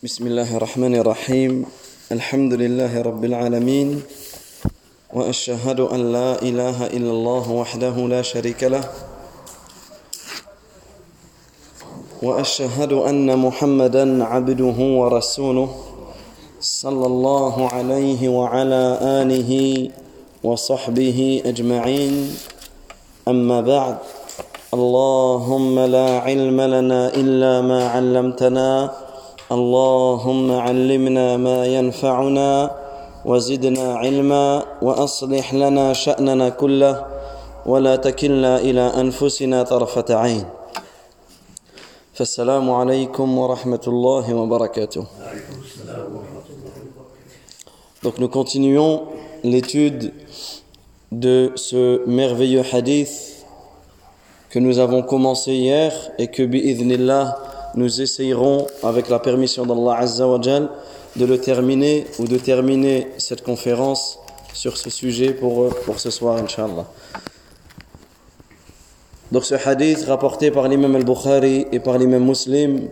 بسم الله الرحمن الرحيم. الحمد لله رب العالمين. وأشهد أن لا إله إلا الله وحده لا شريك له. وأشهد أن محمدا عبده ورسوله صلى الله عليه وعلى آله وصحبه أجمعين. أما بعد اللهم لا علم لنا إلا ما علمتنا اللهم علمنا ما ينفعنا وزدنا علما وأصلح لنا شأننا كله ولا تكلنا إلى أنفسنا طرفة عين. فالسلام عليكم ورحمة الله وبركاته. Donc nous continuons l'étude de ce merveilleux hadith que nous avons commencé hier et que bi'idhnillah nous essayerons avec la permission d'Allah Azza wa Jal de le terminer ou de terminer cette conférence sur ce sujet pour, pour ce soir Inch'Allah. Donc ce hadith rapporté par l'imam al-Bukhari et par l'imam Muslim,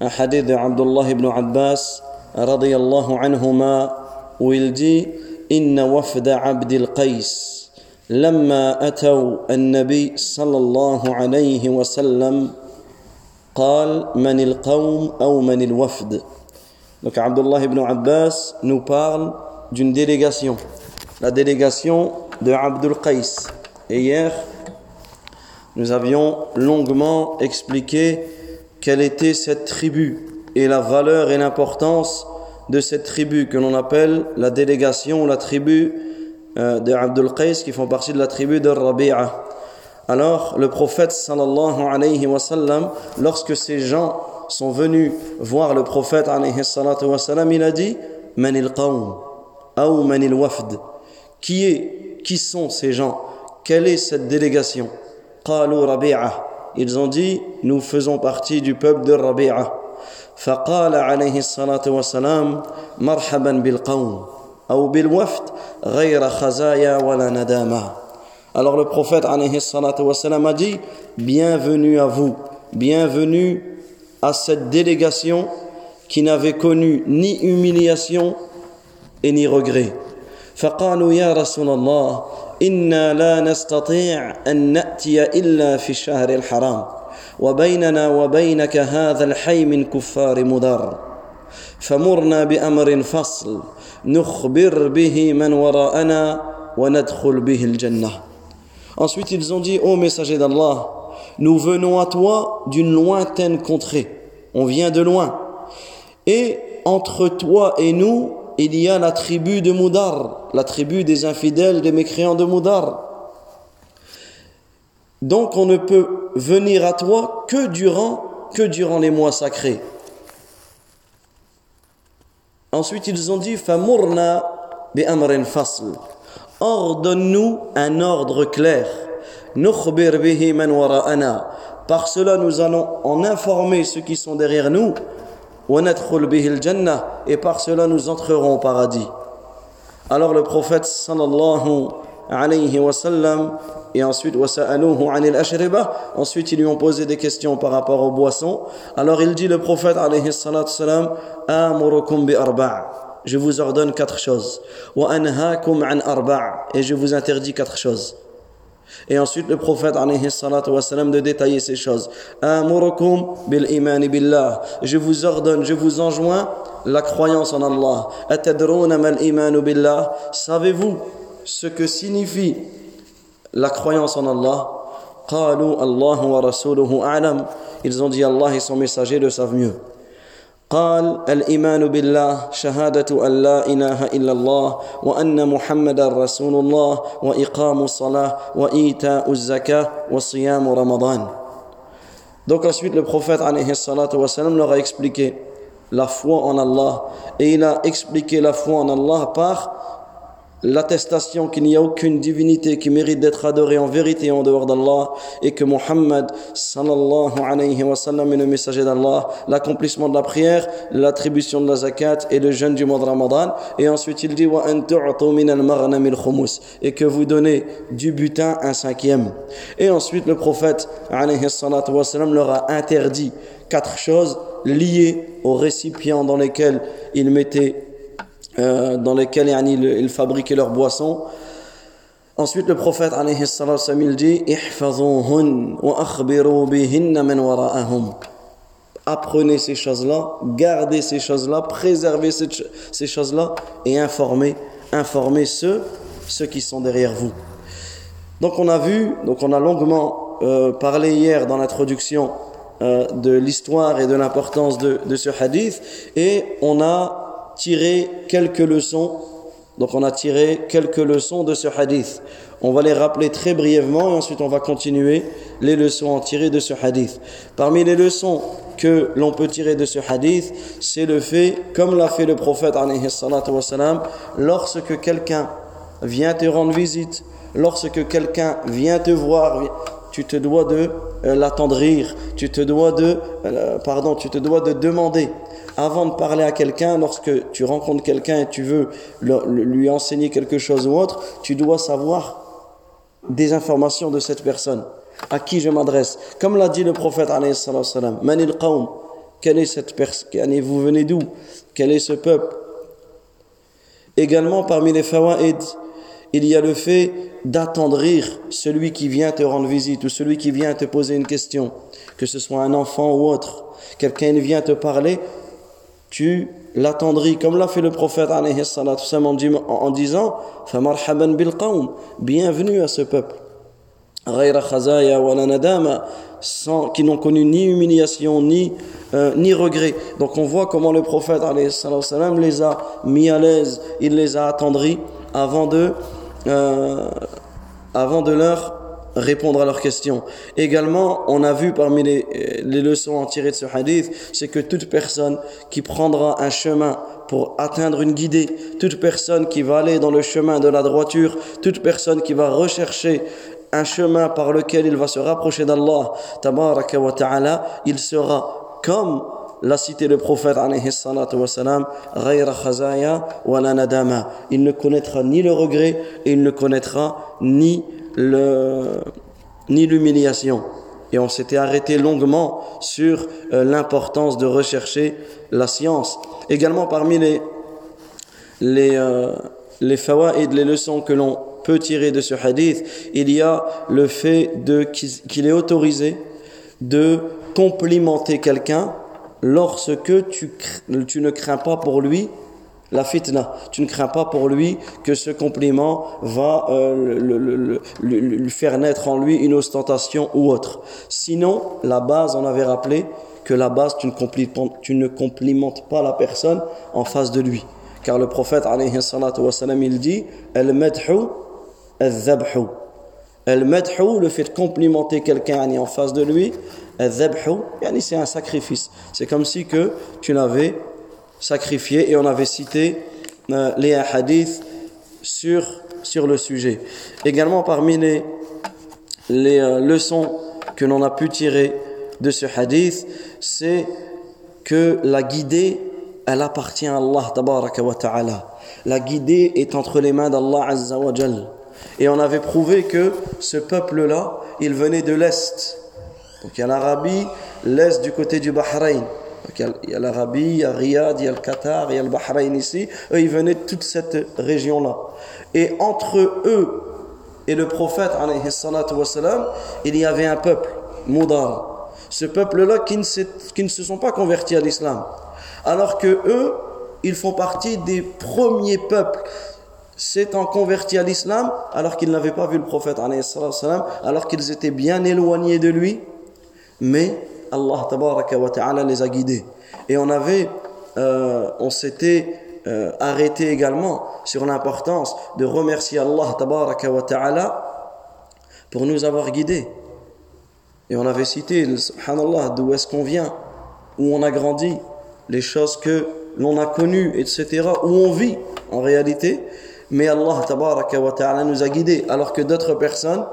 un hadith de Abdullah ibn Abbas radiyallahu anhuma où il dit Inna wafda abdil qais لما أتوا النبي صلى الله عليه وسلم قال من القوم أو من الوفد Donc Abdullah ibn Abbas nous parle d'une délégation, la délégation de Abdul Qais. Et hier, nous avions longuement expliqué quelle était cette tribu et la valeur et l'importance de cette tribu que l'on appelle la délégation, la tribu de Abdul Qais qui font partie de la tribu de Rabi'a. Alors, le prophète sallallahu alayhi wa sallam, lorsque ces gens sont venus voir le prophète alayhi salatu wa sallam, il a dit Manil qawm ou manil wafd. Qui est, qui sont ces gens Quelle est cette délégation Qalu Rabi'a. Ils ont dit Nous faisons partie du peuple de Rabi'a. فقال عليه الصلاة والسلام مرحبا بالقوم أو بالوفد غير خزايا ولا ندامة alors le prophète alayhi wassalam, a dit Bienvenue à vous, bienvenue à cette délégation qui n'avait connu ni humiliation et ni regret. فقالوا يا رسول الله إنا لا نستطيع أن نأتي إلا في الشهر الحرام وبيننا وبينك هذا الحي من كفار مضر فمرنا بأمر فصل نخبر به من وراءنا وندخل به الجنه Ensuite, ils ont dit, ô messager d'Allah, nous venons à toi d'une lointaine contrée. On vient de loin. Et entre toi et nous, il y a la tribu de Moudar, la tribu des infidèles, des mécréants de Moudar. Donc on ne peut venir à toi que durant, que durant les mois sacrés. Ensuite, ils ont dit, Famurna bi amrin fasl ordonne-nous un ordre clair. Par cela, nous allons en informer ceux qui sont derrière nous. Et par cela, nous entrerons au paradis. Alors le prophète sallallahu alayhi wa sallam et ensuite ensuite ils lui ont posé des questions par rapport aux boissons. Alors il dit le prophète alayhi sallam amurukum bi arba' je vous ordonne quatre choses. Et je vous interdis quatre choses. Et ensuite, le prophète de détailler ces choses. Je vous ordonne, je vous enjoins la croyance en Allah. Savez-vous ce que signifie la croyance en Allah? Ils ont dit Allah et son messager le savent mieux. قال الايمان بالله شهاده ان لا اله الا الله وان محمدا رسول الله واقام الصلاه وايتاء الزكاه وصيام رمضان Donc ensuite le prophète wasalam leur a expliqué la foi en Allah et il a expliqué la foi en Allah par l'attestation qu'il n'y a aucune divinité qui mérite d'être adorée en vérité en dehors d'Allah et que Muhammad sallallahu alayhi wa sallam est le messager d'Allah, l'accomplissement de la prière, l'attribution de la zakat et le jeûne du mois de Ramadan. Et ensuite il dit et que vous donnez du butin un cinquième. Et ensuite le prophète alayhi wa sallam leur a interdit quatre choses liées aux récipients dans lesquels ils mettaient, euh, dans lesquels ils fabriquaient leurs boissons. Ensuite, le prophète alayhi wassalam, il dit. Apprenez ces choses-là, gardez ces choses-là, préservez ces, ch- ces choses-là et informez, informez ceux, ceux qui sont derrière vous. Donc on a vu, donc on a longuement euh, parlé hier dans l'introduction euh, de l'histoire et de l'importance de ce hadith et on a tiré quelques leçons. Donc on a tiré quelques leçons de ce hadith. On va les rappeler très brièvement et ensuite on va continuer les leçons à tirer de ce hadith. Parmi les leçons que l'on peut tirer de ce hadith, c'est le fait, comme l'a fait le prophète lorsque quelqu'un vient te rendre visite, lorsque quelqu'un vient te voir, tu te dois de euh, l'attendrir, tu te dois de, euh, pardon, tu te dois de demander avant de parler à quelqu'un, lorsque tu rencontres quelqu'un et tu veux lui enseigner quelque chose ou autre, tu dois savoir des informations de cette personne. À qui je m'adresse Comme l'a dit le prophète Manil qawm Quelle est cette personne Vous venez d'où? Quel est ce peuple? Également, parmi les fawaïd, il y a le fait d'attendrir celui qui vient te rendre visite ou celui qui vient te poser une question, que ce soit un enfant ou autre. Quelqu'un vient te parler, tu l'attendris comme l'a fait le prophète en disant bienvenue à ce peuple sans, qui n'ont connu ni humiliation ni, euh, ni regret. Donc on voit comment le prophète les a mis à l'aise, il les a attendris avant de, euh, avant de leur répondre à leurs questions. Également, on a vu parmi les, les leçons en tirées de ce hadith, c'est que toute personne qui prendra un chemin pour atteindre une guidée, toute personne qui va aller dans le chemin de la droiture, toute personne qui va rechercher un chemin par lequel il va se rapprocher d'Allah, wa ta'ala, il sera comme l'a cité le prophète. Il ne connaîtra ni le regret et il ne connaîtra ni ni l'humiliation. Et on s'était arrêté longuement sur euh, l'importance de rechercher la science. Également parmi les les euh, les les leçons que l'on peut tirer de ce hadith, il y a le fait qu'il est autorisé de complimenter quelqu'un lorsque tu, tu ne crains pas pour lui la fitna. Tu ne crains pas pour lui que ce compliment va euh, le- faire naître en lui une ostentation ou autre. Sinon, la base, on avait rappelé que la base, tu ne complimentes, tu ne complimentes pas la personne en face de lui. Car le prophète, alayhi salatu wa salam, il dit « Al-madhu al-dhabhu » Al-madhu, le fait de complimenter quelqu'un en face de lui, c'est un sacrifice. C'est comme si que tu l'avais sacrifié et on avait cité euh, les hadiths sur, sur le sujet. Également parmi les, les euh, leçons que l'on a pu tirer de ce hadith, c'est que la guidée, elle appartient à Allah wa ta'ala. La guidée est entre les mains d'Allah azza. Et on avait prouvé que ce peuple-là, il venait de l'Est. Donc il y a l'Arabie, l'Est du côté du Bahreïn. Il y a- l'Arabie, il y a Riyad, il y a le Qatar, il y a le Bahreïn ici. Eux, ils venaient de toute cette région-là. Et entre eux et le prophète, il y avait un peuple, Moudar. Ce peuple-là qui, qui ne se sont pas convertis à l'islam. Alors que eux, ils font partie des premiers peuples s'étant convertis à l'islam alors qu'ils n'avaient pas vu le prophète, alors qu'ils étaient bien éloignés de lui mais Allah tabaraka wa ta'ala les a guidés. Et on avait, euh, on s'était euh, arrêté également sur l'importance de remercier Allah tabaraka wa ta'ala pour nous avoir guidés. Et on avait cité, subhanallah, d'où est-ce qu'on vient, où on a grandi, les choses que l'on a connues, etc., où on vit en réalité. Mais Allah tabaraka wa ta'ala nous a guidés, alors que d'autres personnes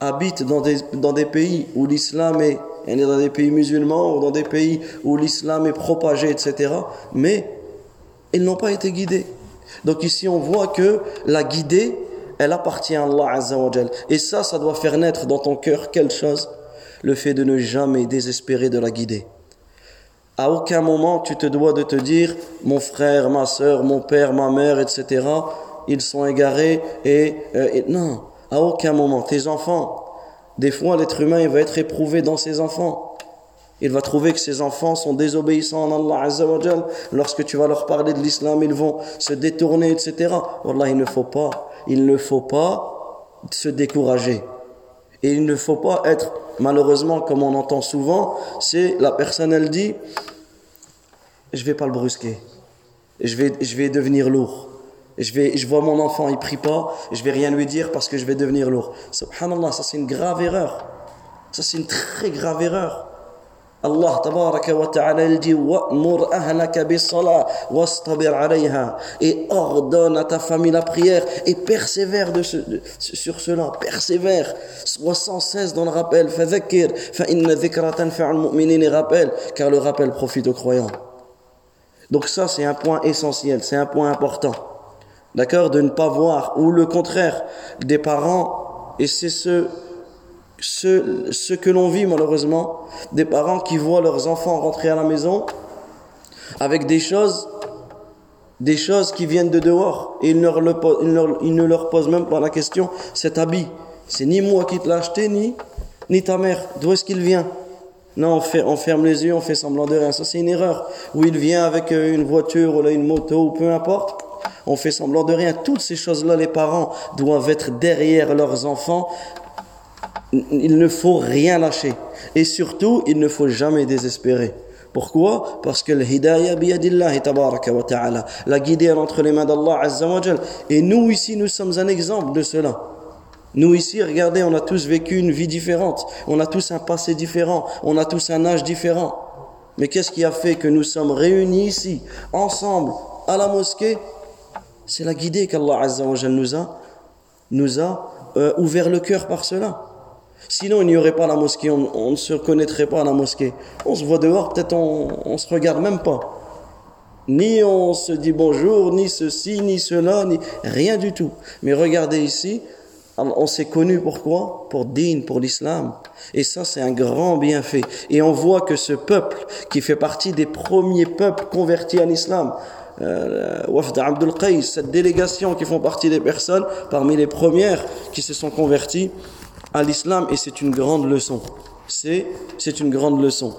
habitent dans des, dans des pays où l'islam est, a dans des pays musulmans ou dans des pays où l'islam est propagé, etc. Mais ils n'ont pas été guidés. Donc ici on voit que la guidée, elle appartient à Allah Azza wa Jal. Et ça, ça doit faire naître dans ton cœur quelle chose Le fait de ne jamais désespérer de la guider. À aucun moment tu te dois de te dire mon frère, ma soeur, mon père, ma mère, etc. Ils sont égarés et, euh, et non, à aucun moment. Tes enfants, des fois l'être humain il va être éprouvé dans ses enfants. Il va trouver que ses enfants sont désobéissants en Allah Azza wa Jal. Lorsque tu vas leur parler de l'islam, ils vont se détourner, etc. Wallah, il ne faut pas, il ne faut pas se décourager. Et il ne faut pas être, malheureusement, comme on entend souvent, c'est la personne, elle dit, je vais pas le brusquer. Je vais, je vais devenir lourd. Je, vais, je vois mon enfant, il prie pas, je vais rien lui dire parce que je vais devenir lourd. Subhanallah, ça c'est une grave erreur. Ça c'est une très grave erreur. Allah tabaraka wa ta'ala il dit wa'mur ahlaka bis-salah wastabir 'alayha. Et ordonne à ta famille la prière et persévère de sur cela. Persévère. Sois sans cesse dans le rappel. Fadhakkir. Fa inna dhikra tanfa'u car le rappel profite aux croyants. Donc ça c'est un point essentiel. C'est un point important d'accord de ne pas voir ou le contraire des parents et c'est ce ce, ce que l'on vit malheureusement, des parents qui voient leurs enfants rentrer à la maison avec des choses, des choses qui viennent de dehors et ils ne leur, posent même pas la question, cet habit, c'est ni moi qui te l'ai acheté, ni, ni ta mère, d'où est-ce qu'il vient? Non, on, fait, on ferme les yeux, on fait semblant de rien. Ça, c'est une erreur. Ou il vient avec euh, une voiture ou là, une moto ou peu importe. On fait semblant de rien. Toutes ces choses-là, les parents doivent être derrière leurs enfants il ne faut rien lâcher. Et surtout, il ne faut jamais désespérer. Pourquoi? Parce que le hidayah biyadillahi tabaraka wa ta'ala. La guidée entre les mains d'Allah azza wa Et nous ici, nous sommes un exemple de cela. Nous ici, regardez, on a tous vécu une vie différente. On a tous un passé différent. On a tous un âge différent. Mais qu'est-ce qui a fait que nous sommes réunis ici, ensemble, à la mosquée? C'est la guidée qu'Allah azza nous a, nous a euh, ouvert le cœur par cela. Sinon, il n'y aurait pas la mosquée, on, ne se connaîtrait pas à la mosquée. On se voit dehors, peut-être on, ne se regarde même pas. Ni on se dit bonjour, ni ceci, ni cela, ni rien du tout. Mais regardez ici, on s'est connu pourquoi Pour Din, pour l'islam. Et ça, c'est un grand bienfait. Et on voit que ce peuple, qui fait partie des premiers peuples convertis à l'islam, Wafd Abdul Qais, cette délégation qui font partie des personnes parmi les premières qui se sont converties, à l'islam et c'est une grande leçon. C'est, une grande leçon.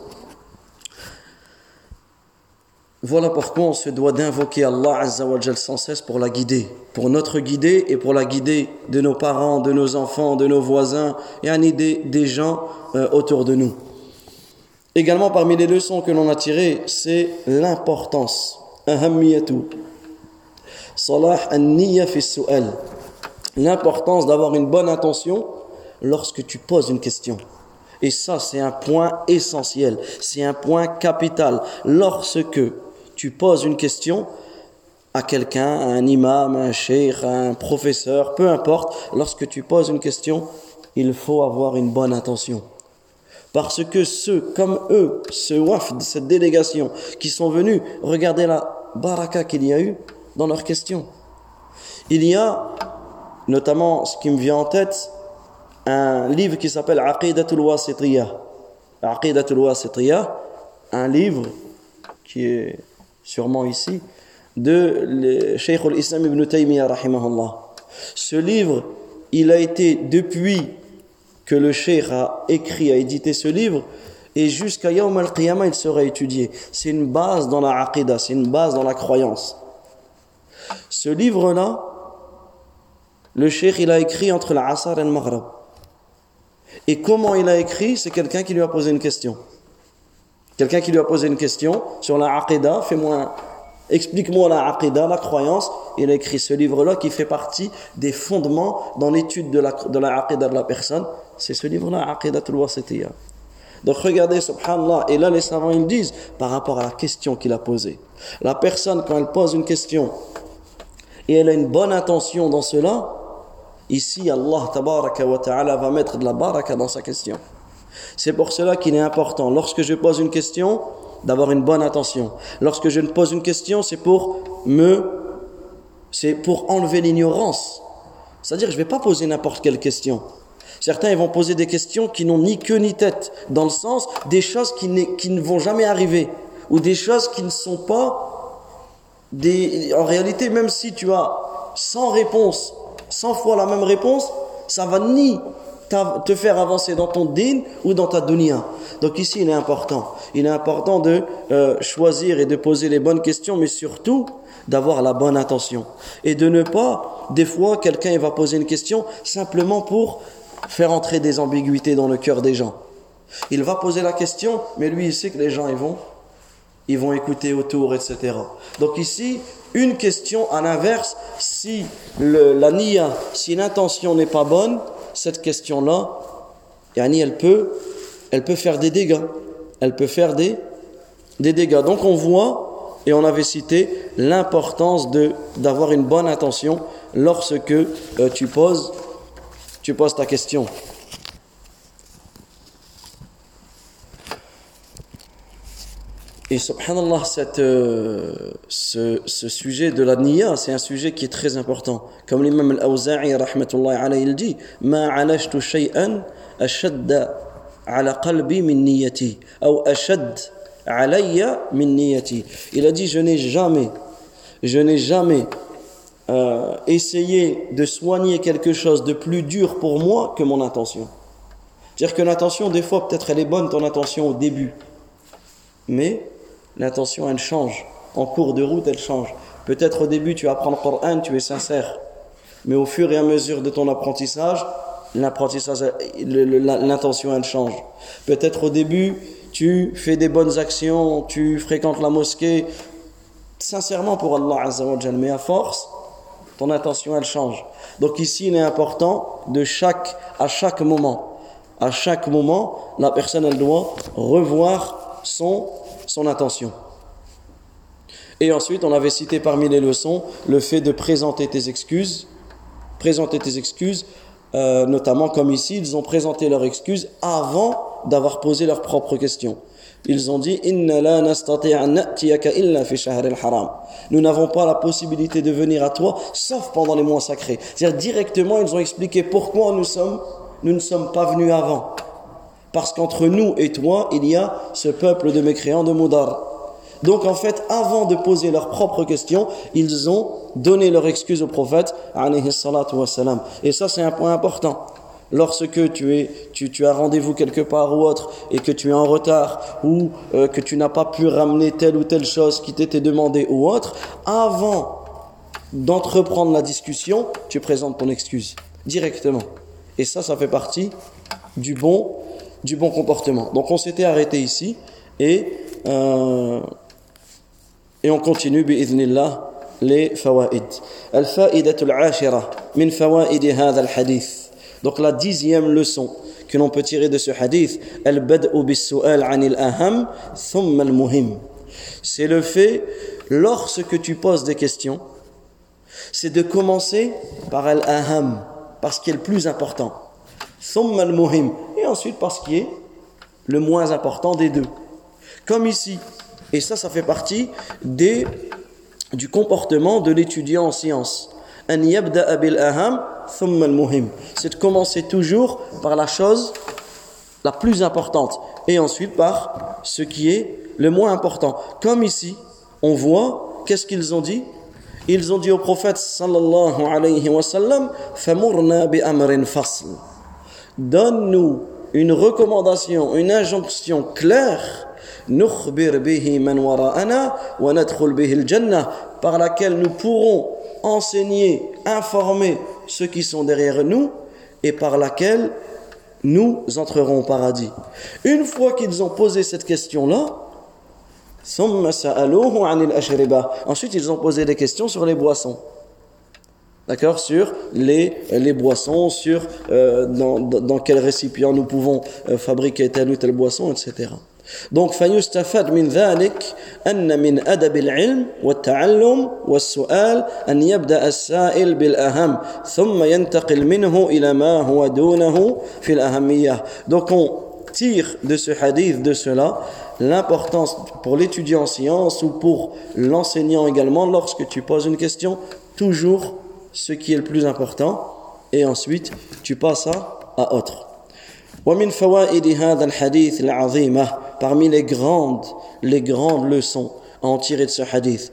Voilà pourquoi on se doit d'invoquer Allah Azzawajal sans cesse pour la guider, pour notre guider et pour la guider de nos parents, de nos enfants, de nos voisins et des, des gens euh, autour de nous. Également parmi les leçons que l'on a tirées, c'est l'importance, salah l'importance d'avoir une bonne intention lorsque tu poses une question. Et ça, c'est un point essentiel, c'est un point capital. Lorsque tu poses une question à quelqu'un, à un imam, à un cheikh, à un professeur, peu importe, lorsque tu poses une question, il faut avoir une bonne intention. Parce que ceux comme eux, ce wafd, cette délégation, qui sont venus, regardez la baraka qu'il y a eu dans leurs questions. Il y a, notamment, ce qui me vient en tête, un livre qui s'appelle Aqidatul Wasitiyah. Aqidatul Wasitiyah, un livre qui est sûrement ici, de Cheikh al-Islam ibn Taymiyyah, rahimahullah. Ce livre, il a été depuis que le Cheikh a écrit, a édité ce livre, et jusqu'à Yawm al-Qiyamah, il sera étudié. C'est une base dans la Aqidah, c'est une base dans la croyance. Ce livre-là, le Cheikh, il a écrit entre l'Asar et le Maghreb. Et comment il a écrit C'est quelqu'un qui lui a posé une question. Quelqu'un qui lui a posé une question sur la aqidah, fais-moi, explique-moi la aqidah, la croyance. Il a écrit ce livre-là qui fait partie des fondements dans l'étude de la, de la aqidah de la personne. C'est ce livre-là, Aqidatul Wasitiyah. Donc regardez, subhanallah, et là les savants ils disent par rapport à la question qu'il a posée. La personne, quand elle pose une question et elle a une bonne intention dans cela, Ici, Allah wa ta'ala va mettre de la baraka dans sa question. C'est pour cela qu'il est important, lorsque je pose une question, d'avoir une bonne attention. Lorsque je ne pose une question, c'est pour me, c'est pour enlever l'ignorance. C'est-à-dire, je ne vais pas poser n'importe quelle question. Certains ils vont poser des questions qui n'ont ni queue ni tête, dans le sens des choses qui, qui ne vont jamais arriver ou des choses qui ne sont pas des... En réalité, même si tu as 100 réponses, 100 fois la même réponse, ça va ni te faire avancer dans ton din ou dans ta dunya. Donc ici, il est important. Il est important de euh, choisir et de poser les bonnes questions, mais surtout d'avoir la bonne intention. Et de ne pas, des fois, quelqu'un va poser une question simplement pour faire entrer des ambiguïtés dans le cœur des gens. Il va poser la question, mais lui, il sait que les gens, ils vont, ils vont écouter autour, etc. Donc ici, une question à l'inverse, si la niya, si l'intention n'est pas bonne, cette question-là, elle peut, elle peut faire des dégâts. Elle peut faire des, dégâts. Donc on voit, et on avait cité, l'importance d'avoir une bonne intention lorsque euh, tu poses ta question. Et subhanallah, cette, euh, ce, sujet de la niya, c'est un sujet qui est très important. Comme l'imam al-Awza'i, rahmatullahi alayhi, il dit Ma alashtu shay'an ashadda ala qalbi min niyati. Ou ashad alayya min niyati. Il a dit Je n'ai jamais, je n'ai jamais euh, essayé de soigner quelque chose de plus dur pour moi que mon intention. C'est-à-dire que l'intention, des fois, peut-être elle est bonne, ton intention au début. Mais l'intention elle change. En cours de route, elle change. Peut-être au début, tu apprends le Coran, tu es sincère. Mais au fur et à mesure de ton apprentissage, l'intention elle change. Peut-être au début, tu fais des bonnes actions, tu fréquentes la mosquée, sincèrement pour Allah mais à force, ton intention elle change. Donc ici, il est important de chaque, à chaque moment, à chaque moment, la personne elle doit revoir son son intention. Et ensuite, on avait cité parmi les leçons le fait de présenter tes excuses. Présenter tes excuses, euh, notamment comme ici, ils ont présenté leurs excuses avant d'avoir posé leurs propres questions. Ils ont dit Nous n'avons pas la possibilité de venir à toi sauf pendant les mois sacrés. C'est-à-dire directement, ils ont expliqué pourquoi nous sommes, nous ne sommes pas venus avant. Parce qu'entre nous et toi, il y a ce peuple de mécréants de Moudar. Donc en fait, avant de poser leurs propres questions, ils ont donné leur excuse au prophète, Et ça, c'est un point important. Lorsque tu, es, tu, as rendez-vous quelque part ou autre et que tu es en retard ou euh, que tu n'as pas pu ramener telle ou telle chose qui t'était demandée ou autre, avant d'entreprendre la discussion, tu présentes ton excuse directement. Et ça, ça fait partie du bon du bon comportement. Donc on s'était arrêté ici et, euh, et on continue bi'idhnillah les fawaïd. Al-fa'idatul ashira min fawaïd hadha al-hadith. Donc la dixième leçon que l'on peut tirer de ce hadith, al-bad'u bis-su'al 'anil aham thumma al-muhim. C'est le fait lorsque tu poses des questions, c'est de commencer par al-aham, parce qu'il est le plus important. Thumma al-muhim, ensuite par ce qui est le moins important des deux. Comme ici. Et ça, ça fait partie des, du comportement de l'étudiant en sciences. C'est de commencer toujours par la chose la plus importante et ensuite par ce qui est le moins important. Comme ici, on voit, qu'est-ce qu'ils ont dit? Ils ont dit au prophète sallallahu alayhi wa Donne-nous une recommandation, une injonction claire, par laquelle nous pourrons enseigner, informer ceux qui sont derrière nous et par laquelle nous entrerons au paradis. Une fois qu'ils ont posé cette question-là, ensuite ils ont posé des questions sur les boissons. D'accord Sur les, les boissons, sur euh, dans, dans quel récipient nous pouvons euh, fabriquer telle ou telle boisson, etc. Donc, فيستفاد من ذلك أن من أدب العلم والتعلم والسؤال أن يبدأ السائل بالأهم ثم ينتقل منه إلى ما هو دونه في الأهمية. Donc, on tire de ce hadith, de cela, l'importance pour l'étudiant en sciences ou pour l'enseignant également, lorsque tu poses une question, toujours ce qui est le plus important et ensuite tu passes à autre. Parmi les grandes, les grandes leçons à en tirer de ce hadith,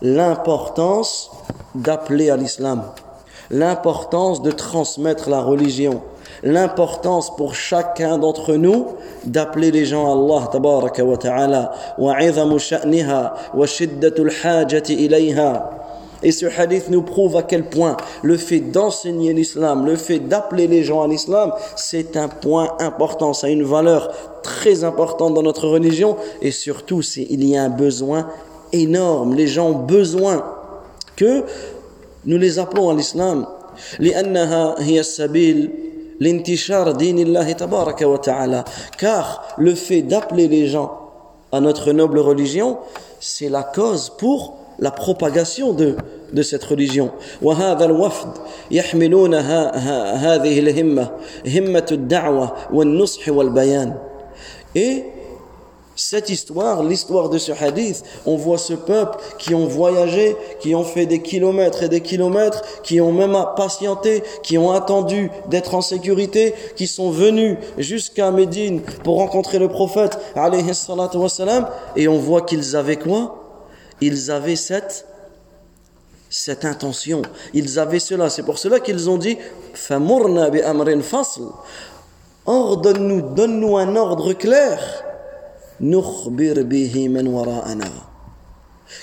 l'importance d'appeler à l'islam, l'importance de transmettre la religion, l'importance pour chacun d'entre nous d'appeler les gens à Allah tabaraka wa ta'ala وعظم شأنها وشدة الحاجة إليها Et ce hadith nous prouve à quel point le fait d'enseigner l'islam, le fait d'appeler les gens à l'islam, c'est un point important, ça a une valeur très importante dans notre religion et surtout il y a un besoin énorme. Les gens ont besoin que nous les appelons à l'islam. car le fait d'appeler les gens à notre noble religion c'est la cause pour la propagation de, de cette religion. وهذا الوفد يحملون هذه الهمة همة الدعوة والنصح والبيان. Et cette histoire, l'histoire de ce hadith, on voit ce peuple qui ont voyagé, qui ont fait des kilomètres et des kilomètres, qui ont même patienté, qui ont attendu d'être en sécurité, qui sont venus jusqu'à Médine pour rencontrer le prophète, et on voit qu'ils avaient quoi? Ils avaient cette, cette intention. Ils avaient cela. C'est pour cela qu'ils ont dit Ordonne-nous, donne-nous un ordre clair.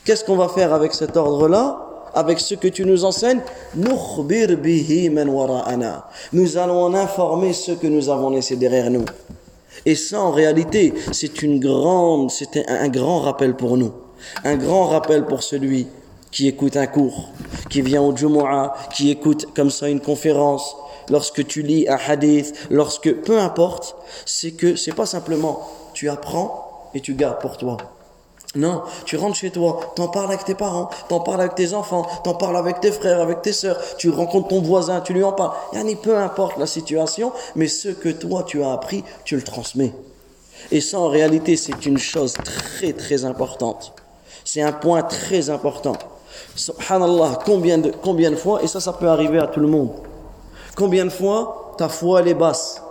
Qu'est-ce qu'on va faire avec cet ordre-là? Avec ce que tu nous enseignes, nous allons en informer ceux que nous avons laissés derrière nous. Et ça, en réalité, c'est une grande, c'était un grand rappel pour nous. Un grand rappel pour celui qui écoute un cours, qui vient au Jumu'ah, qui écoute comme ça une conférence, lorsque tu lis un hadith, lorsque, peu importe, c'est que c'est pas simplement tu apprends et tu gardes pour toi. Non, tu rentres chez toi, t'en parles avec tes parents, t'en parles avec tes enfants, t'en parles avec tes frères, avec tes sœurs, tu rencontres ton voisin, tu lui en parles. Yani, peu importe la situation, mais ce que toi tu as appris, tu le transmets. Et ça, en réalité, c'est une chose très très importante. C'est un point très important. Subhanallah, combien de, combien de fois, et ça, ça peut arriver à tout le monde. Combien de fois ta foi elle est basse?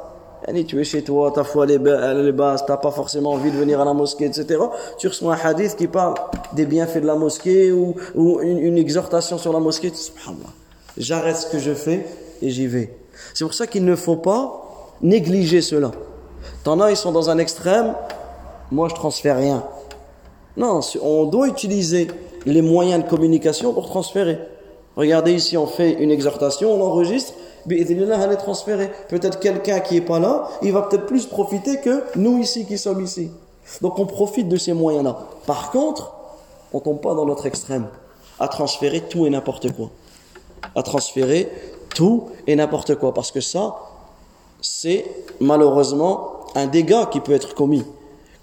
Tu es chez toi, ta foi basse, tu n'as pas forcément envie de venir à la mosquée, etc. Tu reçois un hadith qui parle des bienfaits de la mosquée ou, une, exhortation sur la mosquée. Subhanallah. J'arrête ce que je fais et j'y vais. C'est pour ça qu'il ne faut pas négliger cela. T'en as, ils sont dans un extrême. Moi, je transfère rien. Non, on doit utiliser les moyens de communication pour transférer. Regardez ici, on fait une exhortation, on enregistre, elle est transférée. Peut-être quelqu'un qui est pas là, il va peut-être plus profiter que nous ici qui sommes ici. Donc on profite de ces moyens-là. Par contre, on tombe pas dans notre extrême à transférer tout et n'importe quoi. À transférer tout et n'importe quoi. Parce que ça, c'est malheureusement un dégât qui peut être commis.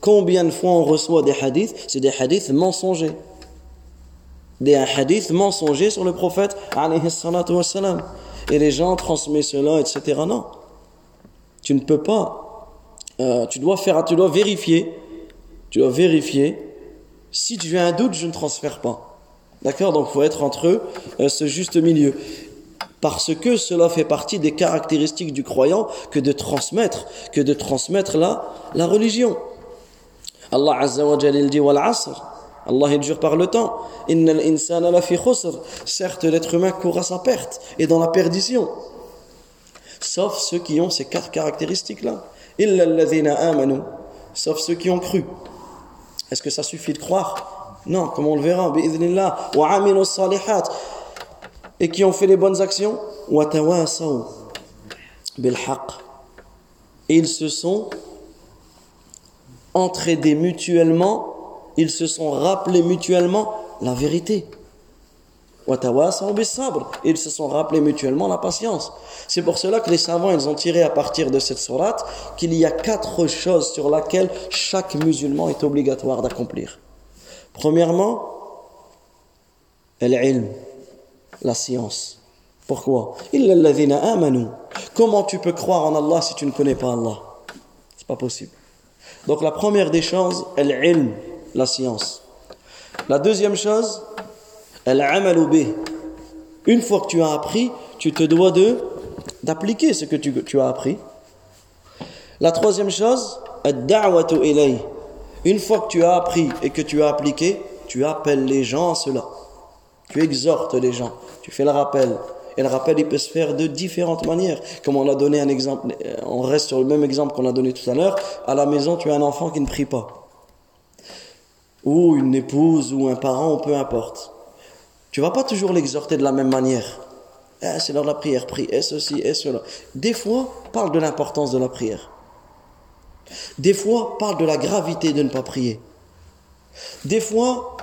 Combien de fois on reçoit des hadiths? C'est des hadiths mensongers. Des hadiths mensongers sur le prophète, Et les gens transmettent cela, etc. Non. Tu ne peux pas. Euh, tu dois faire, tu dois vérifier. Tu dois vérifier. Si tu as un doute, je ne transfère pas. D'accord? Donc il faut être entre eux, ce juste milieu. Parce que cela fait partie des caractéristiques du croyant que de transmettre, que de transmettre la, la religion. Allah Azza wa Jalla dit wal asr. Allah il jure par le temps. Certes, l'être humain court à sa perte et dans la perdition. Sauf ceux qui ont ces quatre caractéristiques-là. Sauf ceux qui ont cru. Est-ce que ça suffit de croire? Non, comme on le verra. Et qui ont fait les bonnes actions? Et ils se sont entraidés mutuellement, ils se sont rappelés mutuellement la vérité. Ils se sont rappelés mutuellement la patience. C'est pour cela que les savants ils ont tiré à partir de cette sourate qu'il y a quatre choses sur lesquelles chaque musulman est obligatoire d'accomplir. Premièrement, l'ilm, la science. Pourquoi? Comment tu peux croire en Allah si tu ne connais pas Allah? C'est pas possible. Donc la première des choses, elle la science. La deuxième chose, Une fois que tu as appris, tu te dois de d'appliquer ce que tu, tu as appris. La troisième chose, une fois que tu as appris et que tu as appliqué, tu appelles les gens à cela. Tu exhortes les gens, tu fais le rappel. Et le rappel, il peut se faire de différentes manières. Comme on a donné un exemple, on reste sur le même exemple qu'on a donné tout à l'heure. À la maison, tu as un enfant qui ne prie pas. Ou une épouse, ou un parent, peu importe. Tu vas pas toujours l'exhorter de la même manière. Eh, c'est l'heure de la prière, prie, et ceci, et cela. Des fois, parle de l'importance de la prière. Des fois, parle de la gravité de ne pas prier. Des fois,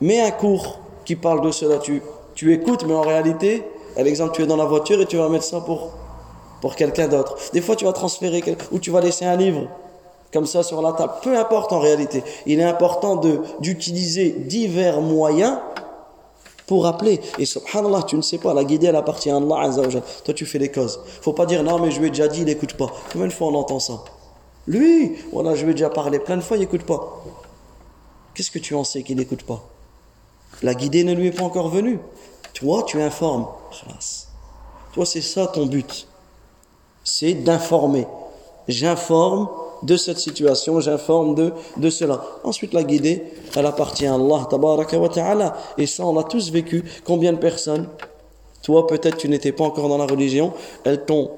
mets un cours qui parle de cela. Tu, tu écoutes, mais en réalité, par exemple, tu es dans la voiture et tu vas mettre ça pour, pour quelqu'un d'autre. Des fois, tu vas transférer, ou tu vas laisser un livre comme ça sur la table. Peu importe en réalité. Il est important d'utiliser divers moyens pour appeler. Et subhanallah, tu ne sais pas, la guidée, elle appartient à Allah Toi, tu fais les causes. faut pas dire, non, mais je lui ai déjà dit, il n'écoute pas. Combien de fois on entend ça? Lui, voilà, je lui ai déjà parlé plein de fois, il n'écoute pas. Qu'est-ce que tu en sais qu'il n'écoute pas? La guidée ne lui est pas encore venue. Toi, tu informes. Toi, c'est ça ton but. C'est d'informer. J'informe de cette situation, j'informe de, de cela. Ensuite, la guidée, elle appartient à Allah. Et ça, on l'a tous vécu. Combien de personnes, toi, peut-être tu n'étais pas encore dans la religion, elles t'ont,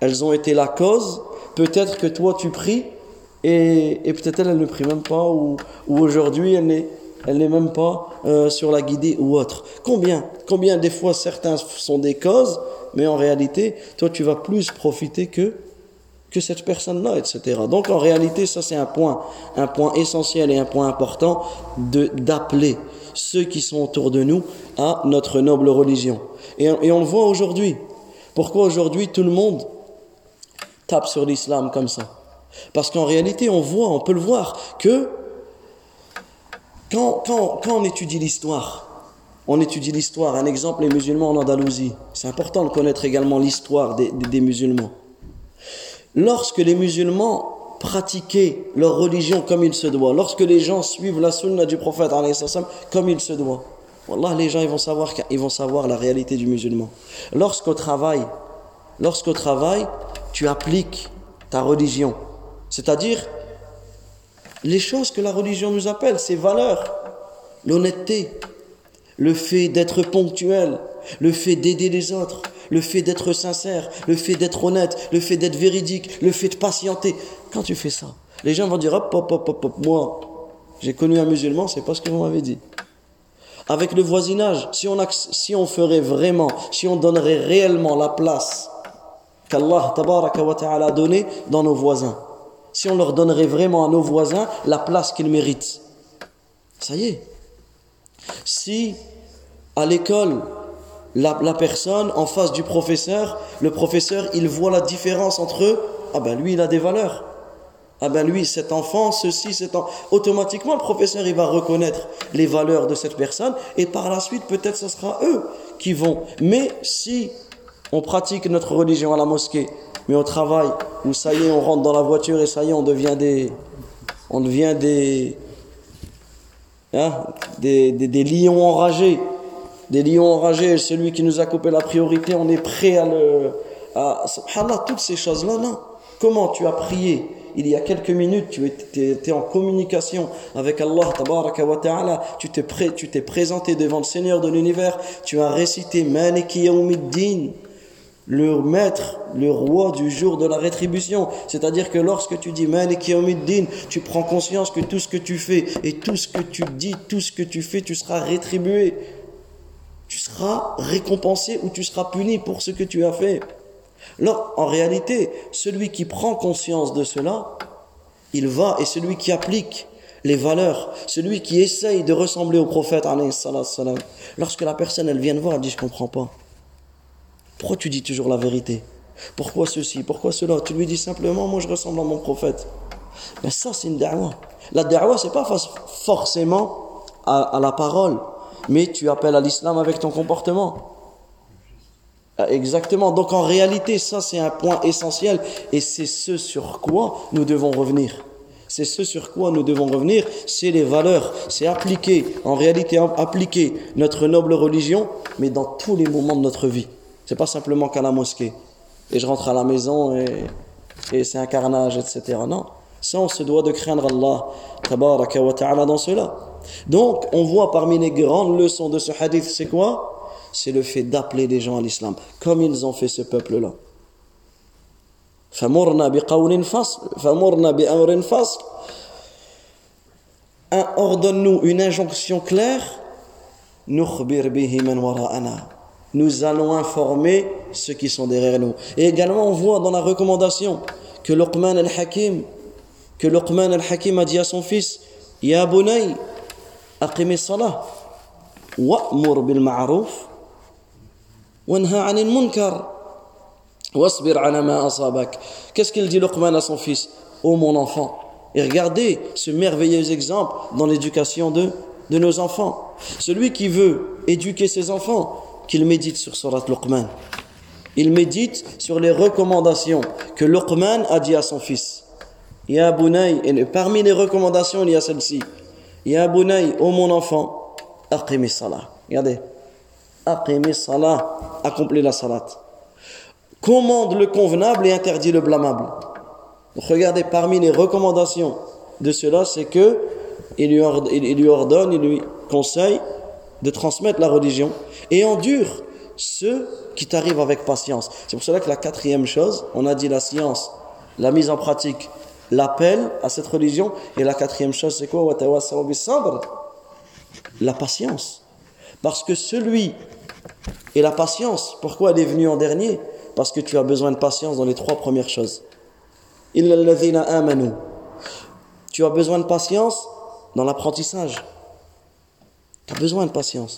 elles ont été la cause. Peut-être que toi, tu pries, et, et peut-être elle, elle ne prie même pas, ou, ou aujourd'hui, elle n'est, elle n'est même pas euh, sur la guidée ou autre. Combien Combien des fois certains sont des causes, mais en réalité, toi, tu vas plus profiter que que cette personne-là, etc. Donc en réalité, ça c'est un point, un point essentiel et un point important de d'appeler ceux qui sont autour de nous à notre noble religion. Et, on le voit aujourd'hui. Pourquoi aujourd'hui tout le monde tape sur l'islam comme ça? Parce qu'en réalité, on voit, on peut le voir, que quand, quand, quand on étudie l'histoire, on étudie l'histoire, un exemple, les musulmans en Andalousie. C'est important de connaître également l'histoire des, des musulmans lorsque les musulmans pratiquaient leur religion comme il se doit, lorsque les gens suivent la sunna du prophète comme il se doit, Wallah, les gens ils vont savoir la réalité du musulman. Lorsqu'au travail, lorsqu'au travail, tu appliques ta religion, c'est-à-dire les choses que la religion nous appelle, ses valeurs, l'honnêteté, le fait d'être ponctuel, le fait d'aider les autres, le fait d'être sincère, le fait d'être honnête, le fait d'être véridique, le fait de patienter. Quand tu fais ça, les gens vont dire hop, hop, hop, hop, hop. moi, j'ai connu un musulman, c'est pas ce que vous m'avez dit. Avec le voisinage, si on, si on ferait vraiment, si on donnerait réellement la place qu'Allah a donnée dans nos voisins, si on leur donnerait vraiment à nos voisins la place qu'ils méritent, ça y est. Si à l'école, la, personne en face du professeur, le professeur, il voit la différence entre eux. Ah ben lui, il a des valeurs. Ah ben lui, cet enfant, ceci, cet enfant. Automatiquement, le professeur, il va reconnaître les valeurs de cette personne et par la suite, peut-être ce sera eux qui vont. Mais si on pratique notre religion à la mosquée, mais au travail, où ça y est, on rentre dans la voiture et ça y est, on devient des... On devient des... Hein, des, des, des lions enragés des lions enragés, celui qui nous a coupé la priorité, on est prêt à le... À, subhanallah, toutes ces choses-là, non. Comment tu as prié il y a quelques minutes, tu étais, en communication avec Allah, tabaraka wa ta'ala, tu t'es présenté devant le Seigneur de l'univers, tu as récité Maliki Yawmiddin, le maître, le roi du jour de la rétribution. C'est-à-dire que lorsque tu dis Maliki Yawmiddin, tu prends conscience que tout ce que tu fais et tout ce que tu dis, tout ce que tu fais, tu seras rétribué tu seras récompensé ou tu seras puni pour ce que tu as fait. Là, en réalité, celui qui prend conscience de cela, il va, et celui qui applique les valeurs, celui qui essaye de ressembler au prophète, lorsque la personne, elle vient de voir, elle dit, je comprends pas. Pourquoi tu dis toujours la vérité? Pourquoi ceci? Pourquoi cela? Tu lui dis simplement, moi je ressemble à mon prophète. Mais ça, c'est une da'wah. La da'wah, c'est pas forcément à la parole mais tu appelles à l'islam avec ton comportement. Ah, exactement. Donc en réalité, ça c'est un point essentiel et c'est ce sur quoi nous devons revenir. C'est ce sur quoi nous devons revenir, c'est les valeurs, c'est appliquer, en réalité appliquer notre noble religion, mais dans tous les moments de notre vie. C'est pas simplement qu'à la mosquée. Et je rentre à la maison et, et c'est un carnage, etc. Non. Ça, on se doit de craindre Allah, tabaraka wa ta'ala, dans cela. Donc, on voit parmi les grandes leçons de ce hadith, c'est quoi? C'est le fait d'appeler les gens à l'islam, comme ils ont fait ce peuple-là. Ordonne-nous une injonction claire. Nous allons informer ceux qui sont derrière nous. Et également, on voit dans la recommandation que Luqman al-Hakim, que Luqman al-Hakim a dit à son fils, Ya Bunay, salah, wa'mur bil ma'ruf, wanha anil munkar, wasbir ala ma asabak. Qu'est-ce qu'il dit Luqman à son fils? Oh mon enfant, et regardez ce merveilleux exemple dans l'éducation de, de nos enfants. Celui qui veut éduquer ses enfants, qu'il médite sur Surat Luqman. Il médite sur les recommandations que Luqman a dit à son fils. Ya Bunay, et parmi les recommandations, il y a celle-ci. Ya Bunay, ô mon enfant, aqimi salah. Regardez. Salah. Accomplis la salat. Commande le convenable et interdit le blâmable. regardez, parmi les recommandations de cela, c'est que il lui, ordonne, il lui conseille de transmettre la religion et endure ceux qui t'arrivent avec patience. C'est pour cela que la quatrième chose, on a dit la science, la mise en pratique, l'appel à cette religion. Et la quatrième chose, c'est quoi? La patience. Parce que celui et la patience, pourquoi elle est venue en dernier? Parce que tu as besoin de patience dans les trois premières choses. Tu as besoin de patience dans l'apprentissage. Tu as besoin de patience.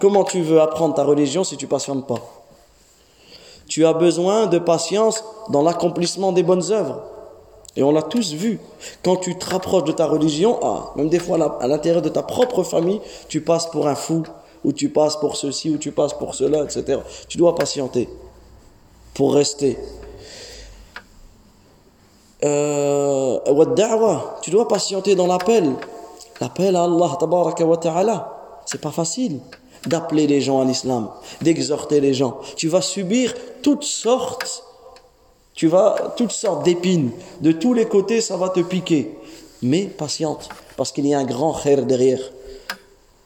Comment tu veux apprendre ta religion si tu patientes pas? Tu as besoin de patience dans l'accomplissement des bonnes œuvres. Et on l'a tous vu. Quand tu te rapproches de ta religion, ah, même des fois à l'intérieur de ta propre famille, tu passes pour un fou, ou tu passes pour ceci, ou tu passes pour cela, etc. Tu dois patienter pour rester. Euh, tu dois patienter dans l'appel. L'appel à Allah, tabaraka wa ta'ala. C'est pas facile d'appeler les gens à l'islam, d'exhorter les gens. Tu vas subir toutes sortes, tu vas toutes sortes d'épines. De tous les côtés, ça va te piquer. Mais patiente, parce qu'il y a un grand khair derrière.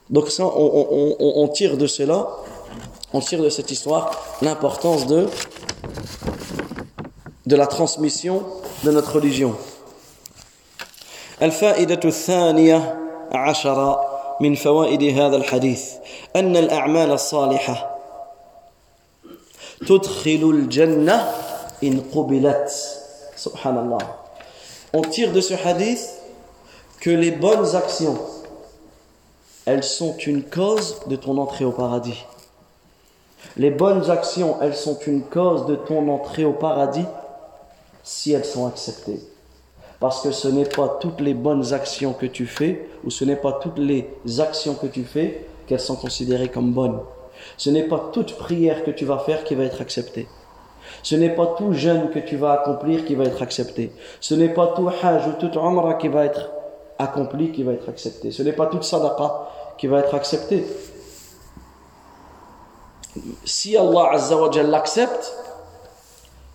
Donc ça, on, tire de cela, on tire de cette histoire l'importance de, de la transmission de notre religion. من فوائد هذا الحديث أن الأعمال الصالحة تدخل الجنة in qubilat. Subhanallah. On tire de ce hadith que les bonnes actions, elles sont une cause de ton entrée au paradis. Les bonnes actions, elles sont une cause de ton entrée au paradis si elles sont acceptées. Parce que ce n'est pas toutes les bonnes actions que tu fais, ou ce n'est pas toutes les actions que tu fais, qu'elles sont considérées comme bonnes. Ce n'est pas toute prière que tu vas faire qui va être acceptée. Ce n'est pas tout jeûne que tu vas accomplir qui va être accepté. Ce n'est pas tout hajj ou tout umrah qui va être accompli qui va être accepté. Ce n'est pas toute sadaqa qui va être acceptée. Si Allah Azza l'accepte,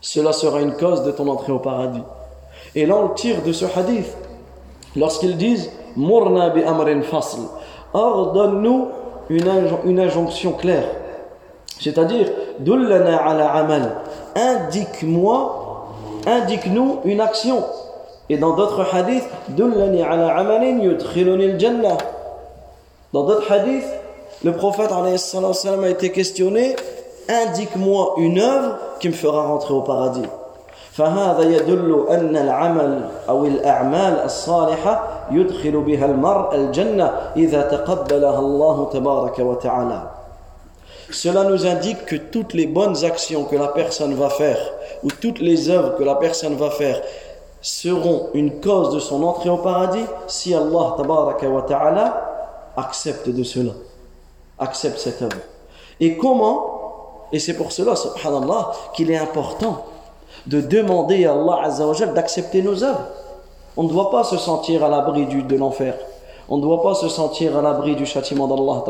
cela sera une cause de ton entrée au paradis. Et là, on tire de ce hadith, lorsqu'ils disent Mourna bi amrin fasl, ordonne-nous une, injonction claire. C'est-à-dire, dullana ala amal, indique-moi, indique-nous une action. Et dans d'autres hadiths, dullani ala amalin yudkhiluni al-jannah. Dans d'autres hadiths, le prophète a été questionné, indique-moi une œuvre qui me fera rentrer au paradis. فهذا يدل أن العمل أو الأعمال الصالحة يدخل بها المرء الجنة إذا تقبلها الله تبارك وتعالى cela nous indique que toutes les bonnes actions que la personne va faire ou toutes les œuvres que la personne va faire seront une cause de son entrée au paradis si Allah accepte de cela, accepte cette œuvre. Et comment? Et c'est pour cela, subhanallah, qu'il est important de demander à Allah Azzawajal d'accepter nos œuvres. On ne doit pas se sentir à l'abri de l'enfer. On ne doit pas se sentir à l'abri du châtiment d'Allah.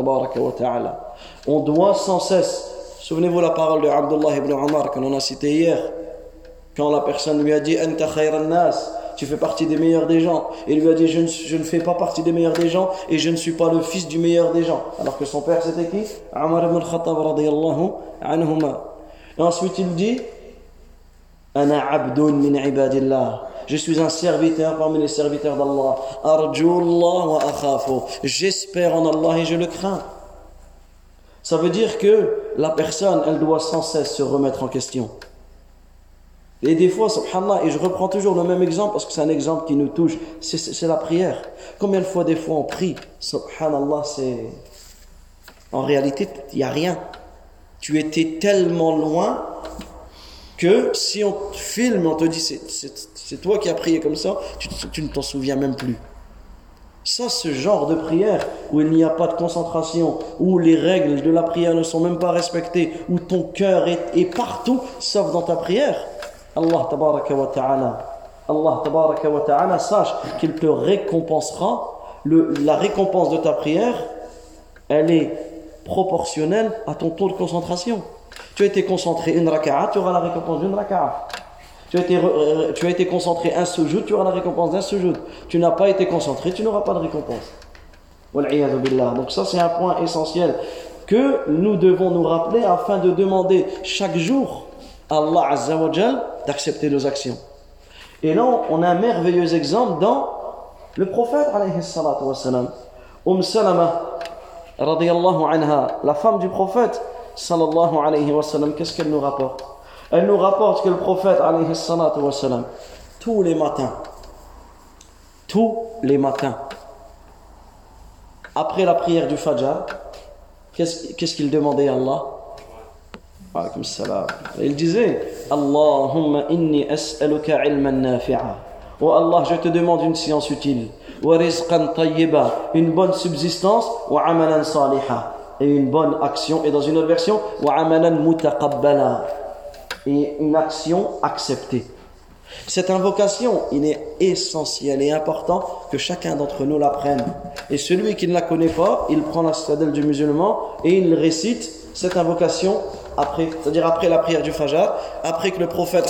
On doit sans cesse Souvenez-vous la parole de Abdullah ibn Omar que l'on a cité hier. Quand la personne lui a dit nas, tu fais partie des meilleurs des gens. Et il lui a dit je ne, fais pas partie des meilleurs des gens et je ne suis pas le fils du meilleur des gens. Alors que son père c'était qui? Ibn Khattab. Et ensuite il dit Je suis un serviteur parmi les serviteurs d'Allah. Wa. J'espère en Allah et je le crains. Ça veut dire que la personne, elle doit sans cesse se remettre en question. Et des fois, subhanallah, et je reprends toujours le même exemple parce que c'est un exemple qui nous touche, c'est la prière. Combien de fois, des fois, on prie, subhanallah, c'est. En réalité, il n'y a rien. Tu étais tellement loin que si on te filme, on te dit c'est toi qui as prié comme ça, tu, ne t'en souviens même plus. Ça, ce genre de prière où il n'y a pas de concentration, où les règles de la prière ne sont même pas respectées, où ton cœur est, partout, sauf dans ta prière. Allah tabaraka wa ta'ala, Allah tabaraka wa ta'ala, sache qu'il te récompensera. La récompense de ta prière, elle est proportionnelle à ton taux de concentration. Tu as été concentré une raka'a, tu auras la récompense d'une raka'a. Tu as été, euh, tu as été concentré un sujoud, tu auras la récompense d'un sujoud. Tu n'as pas été concentré, tu n'auras pas de récompense. Donc ça c'est un point essentiel que nous devons nous rappeler afin de demander chaque jour à Allah d'accepter nos actions. Et là on a un merveilleux exemple dans le prophète salatu wassalam. Umm Salama anha, la femme du prophète sallallahu alayhi wa sallam, qu'est-ce qu'elle nous rapporte? Elle nous rapporte que le prophète, wassalam, tous les matins, tous les matins, après la prière du Fajr, qu'est-ce qu'il demandait à Allah? Il disait Allahumma inni as'aluka ilman nafi'a. Oh Allah, je te demande une science utile. Wa rizqan tayyiba, une bonne subsistance. Wa amalan saliha, et une bonne action. Et dans une autre version, et une action acceptée. Cette invocation, il est essentiel et important que chacun d'entre nous l'apprenne. Et celui qui ne la connaît pas, il prend la citadelle du musulman et il récite cette invocation après, c'est-à-dire après la prière du Fajr, après que le prophète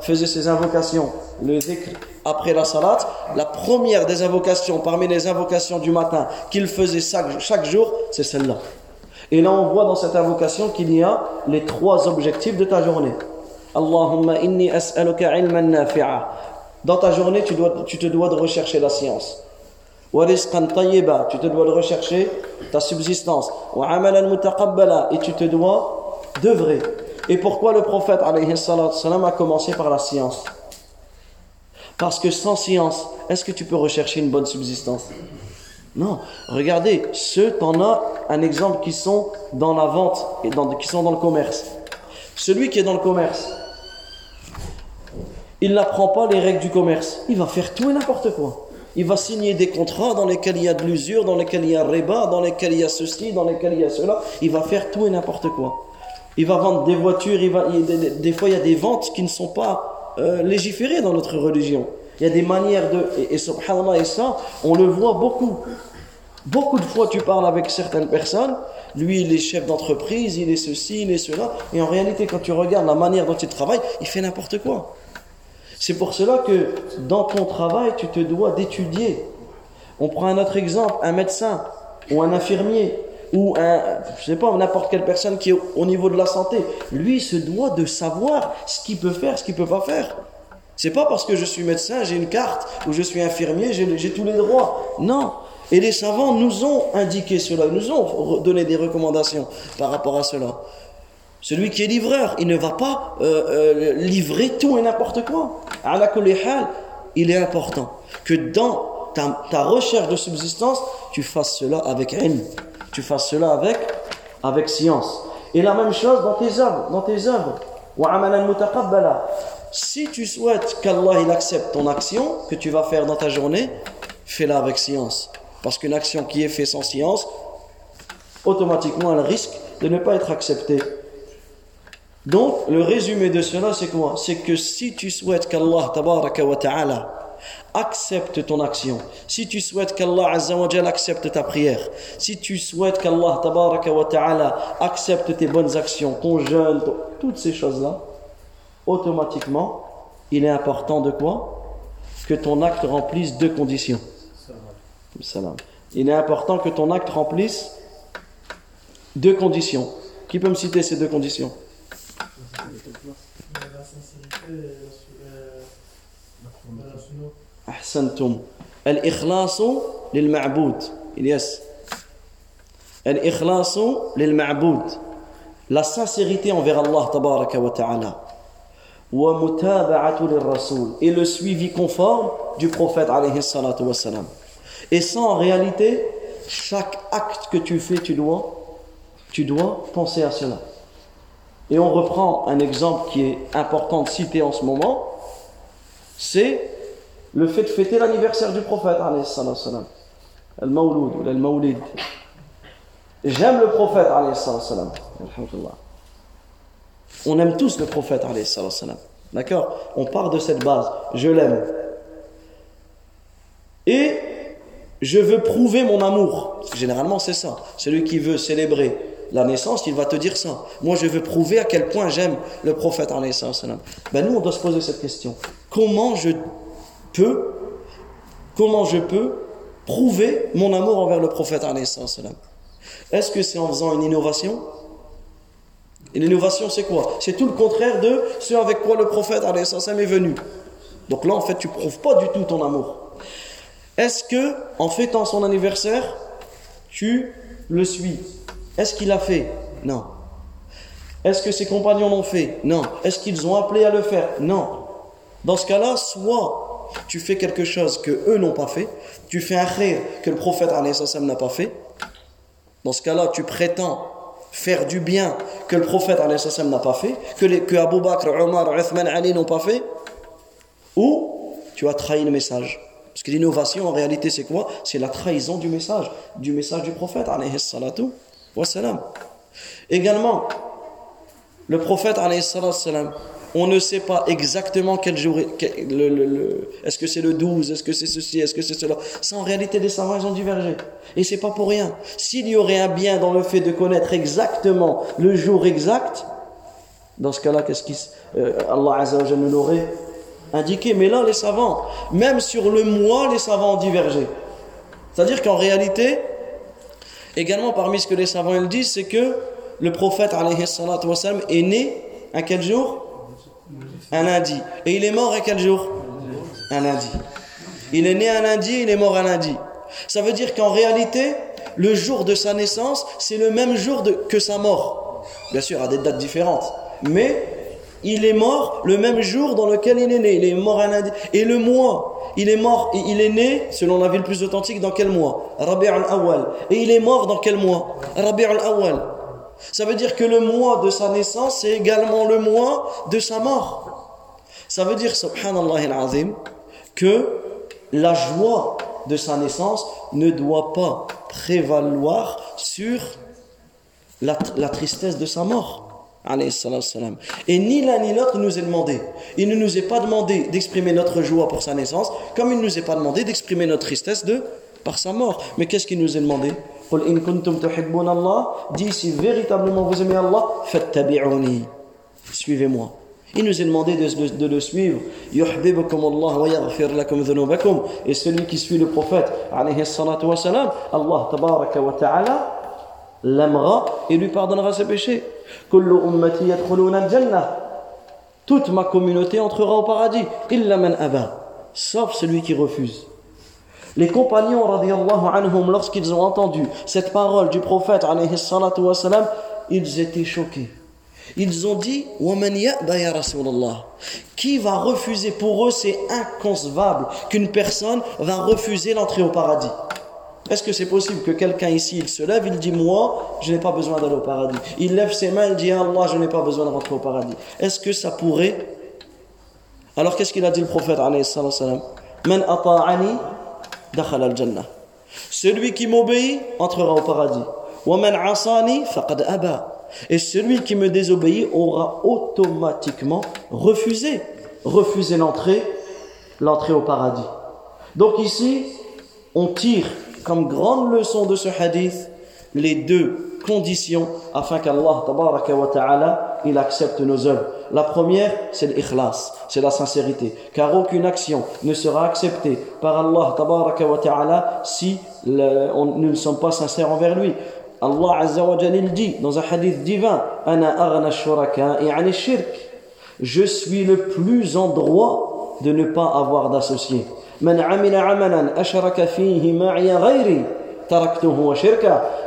faisait ses invocations, le dhikr après la salat, la première des invocations parmi les invocations du matin qu'il faisait chaque, chaque jour, c'est celle-là. Et là, on voit dans cette invocation qu'il y a les trois objectifs de ta journée. Allahumma inni as'aluka ilman nafi'a. Dans ta journée, tu, dois, tu te dois de rechercher la science. Tu te dois de rechercher ta subsistance. Et tu te dois d'œuvrer. Et pourquoi le prophète a commencé par la science? Parce que sans science, est-ce que tu peux rechercher une bonne subsistance? Non, regardez, ceux, t'en as un exemple qui sont dans la vente et qui sont dans le commerce. Celui qui est dans le commerce, il n'apprend pas les règles du commerce. Il va faire tout et n'importe quoi. Il va signer des contrats dans lesquels il y a de l'usure, dans lesquels il y a rebat, dans lesquels il y a ceci, dans lesquels il y a cela. Il va faire tout et n'importe quoi. Il va vendre des voitures, des, fois il y a des ventes qui ne sont pas euh, légiférées dans notre religion. Il y a des manières de... Et, et et ça, on le voit beaucoup. Beaucoup de fois, tu parles avec certaines personnes, lui, il est chef d'entreprise, il est ceci, il est cela, et en réalité, quand tu regardes la manière dont il travaille, il fait n'importe quoi. C'est pour cela que dans ton travail, tu te dois d'étudier. On prend un autre exemple, un médecin ou un infirmier ou un, je sais pas, n'importe quelle personne qui est au niveau de la santé. Lui, se doit de savoir ce qu'il peut faire, ce qu'il peut pas faire. C'est pas parce que je suis médecin, j'ai une carte, ou je suis infirmier, j'ai tous les droits. Non. Et les savants nous ont indiqué cela, nous ont donné des recommandations par rapport à cela. Celui qui est livreur, il ne va pas euh, euh, livrer tout et n'importe quoi. À la il est important que dans ta, recherche de subsistance, tu fasses cela avec haine, tu fasses cela avec, avec science. Et la même chose dans tes œuvres, dans tes œuvres. Si tu souhaites qu'Allah il accepte ton action que tu vas faire dans ta journée, fais-la avec science. Parce qu'une action qui est faite sans science, automatiquement elle risque de ne pas être acceptée. Donc, le résumé de cela, c'est quoi? C'est que si tu souhaites qu'Allah ta'ala accepte ton action. Si tu souhaites qu'Allah accepte ta prière, si tu souhaites qu'Allah wa Ta'ala accepte tes bonnes actions, ton jeûne, toutes ces choses-là, automatiquement, il est important de quoi? Que ton acte remplisse deux conditions. Il est important que ton acte remplisse deux conditions. Qui peut me citer ces deux conditions? أحسنتم الإخلاص للمعبود Ilyas الإخلاص للمعبود la sincérité envers Allah tabaraka wa ta'ala wa mutaba'atu lirrasul et le suivi conforme du prophète alayhi salatu wa salam et ça en réalité chaque acte que tu fais tu dois tu dois penser à cela et on reprend un exemple qui est important de citer en ce moment c'est le fait de fêter l'anniversaire du prophète, al-mawlud, al-mawlid. J'aime le prophète, on aime tous le prophète, d'accord? On part de cette base, je l'aime. Et je veux prouver mon amour. Généralement, c'est ça. Celui qui veut célébrer la naissance, il va te dire ça. Moi, je veux prouver à quel point j'aime le prophète. Ben, nous, on doit se poser cette question. Comment je peux, comment je peux prouver mon amour envers le prophète Est-ce que c'est en faisant une innovation? Une innovation, c'est quoi? C'est tout le contraire de ce avec quoi le prophète est venu. Donc là, en fait, tu prouves pas du tout ton amour. Est-ce que, en fêtant son anniversaire, tu le suis? Est-ce qu'il a fait? Non. Est-ce que ses compagnons l'ont fait? Non. Est-ce qu'ils ont appelé à le faire? Non. Dans ce cas-là, soit tu fais quelque chose que eux n'ont pas fait, tu fais un khir que le prophète n'a pas fait. Dans ce cas-là, tu prétends faire du bien que le prophète n'a pas fait, que, les, que Abu Bakr, Omar, Uthman, Ali n'ont pas fait, ou tu as trahi le message. Parce que l'innovation, en réalité, c'est quoi? C'est la trahison du message, du message du prophète, Également, le prophète, on ne sait pas exactement quel jour, est-ce que c'est le 12, est-ce que c'est ceci, est-ce que c'est cela. Ça, en réalité, les savants, ils ont divergé. Et c'est pas pour rien. S'il y aurait un bien dans le fait de connaître exactement le jour exact, dans ce cas-là, qu'est-ce qui, euh, Allah Azza wa nous l'aurait indiqué. Mais là, les savants, même sur le mois, les savants ont divergé. C'est-à-dire qu'en réalité, également parmi ce que les savants ils disent, c'est que le prophète alayhi est né à quel jour? Un lundi. Et il est mort à quel jour? Un lundi. Il est né un lundi, il est mort un lundi. Ça veut dire qu'en réalité, le jour de sa naissance, c'est le même jour que sa mort. Bien sûr, à des dates différentes. Mais il est mort le même jour dans lequel il est né. Il est mort un lundi. Et le mois, il est mort, il est né, selon la ville plus authentique, dans quel mois? Rabi' al-Awwal. Et il est mort dans quel mois? Rabi' al-Awwal. Ça veut dire que le mois de sa naissance, c'est également le mois de sa mort. Ça veut dire, subhanallah al-azim, que la joie de sa naissance ne doit pas prévaloir sur la, tristesse de sa mort. Et ni l'un ni l'autre nous est demandé. Il ne nous est pas demandé d'exprimer notre joie pour sa naissance, comme il ne nous est pas demandé d'exprimer notre tristesse de, par sa mort. Mais qu'est-ce qu'il nous est demandé? Dis si véritablement vous aimez Allah, suivez-moi. Il nous est demandé de, de, le suivre. Et celui qui suit le prophète, Allah l'aimera et lui pardonnera ses péchés. Toute ma communauté entrera au paradis, sauf celui qui refuse. Les compagnons, lorsqu'ils ont entendu cette parole du prophète, ils étaient choqués. Ils ont dit Qui va refuser? Pour eux, c'est inconcevable qu'une personne va refuser l'entrée au paradis. Est-ce que c'est possible que quelqu'un ici, il se lève, il dit Moi, je n'ai pas besoin d'aller au paradis. Il lève ses mains, il dit Allah, je n'ai pas besoin de rentrer au paradis. Est-ce que ça pourrait? Alors qu'est-ce qu'il a dit le prophète Man ata'ani al jannah. Celui qui m'obéit entrera au paradis. Wa man asani faqad aba. Et celui qui me désobéit aura automatiquement refusé, refusé l'entrée l'entrée au paradis. Donc ici, on tire comme grande leçon de ce hadith les deux conditions afin qu'Allah ta'ala il accepte nos œuvres. La première, c'est l'ikhlas, c'est la sincérité. Car aucune action ne sera acceptée par Allah wa ta'ala si on, nous ne sommes pas sincères envers lui. Allah Azza wa il dit dans un hadith divin Ana. Je suis le plus en droit de ne pas avoir d'associé.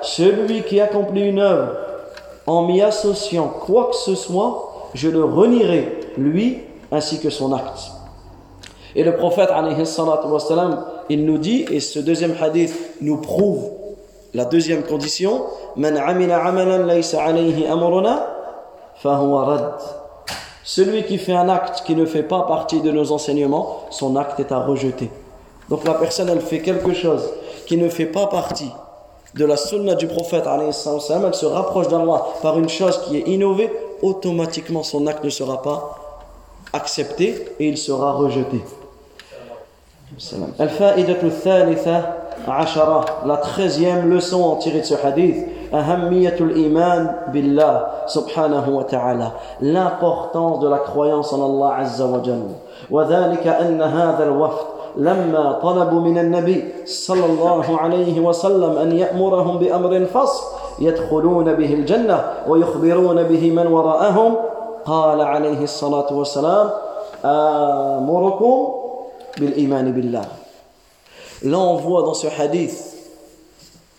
Celui qui accomplit une œuvre en m'y associant quoi que ce soit, je le renierai, lui ainsi que son acte. Et le prophète, il nous dit, et ce deuxième hadith nous prouve la deuxième condition, celui qui fait un acte qui ne fait pas partie de nos enseignements, son acte est à rejeter. Donc la personne, elle fait quelque chose qui ne fait pas partie de la sunna du prophète, elle se rapproche d'Allah par une chose qui est innovée, automatiquement son acte ne sera pas accepté et il sera rejeté. La treizième leçon en tirée de ce hadith, أهمية الإيمان بالله سبحانه وتعالى l'importance de la croyance en Allah عز وجل. وذلك أن هذا الوفد لما طلبوا من النبي صلى الله عليه وسلم أن يأمرهم بأمر فصل يدخلون به الجنة ويخبرون به من وراءهم. قال عليه الصلاة والسلام آمركم بالإيمان بالله. Là, on voit dans ce hadith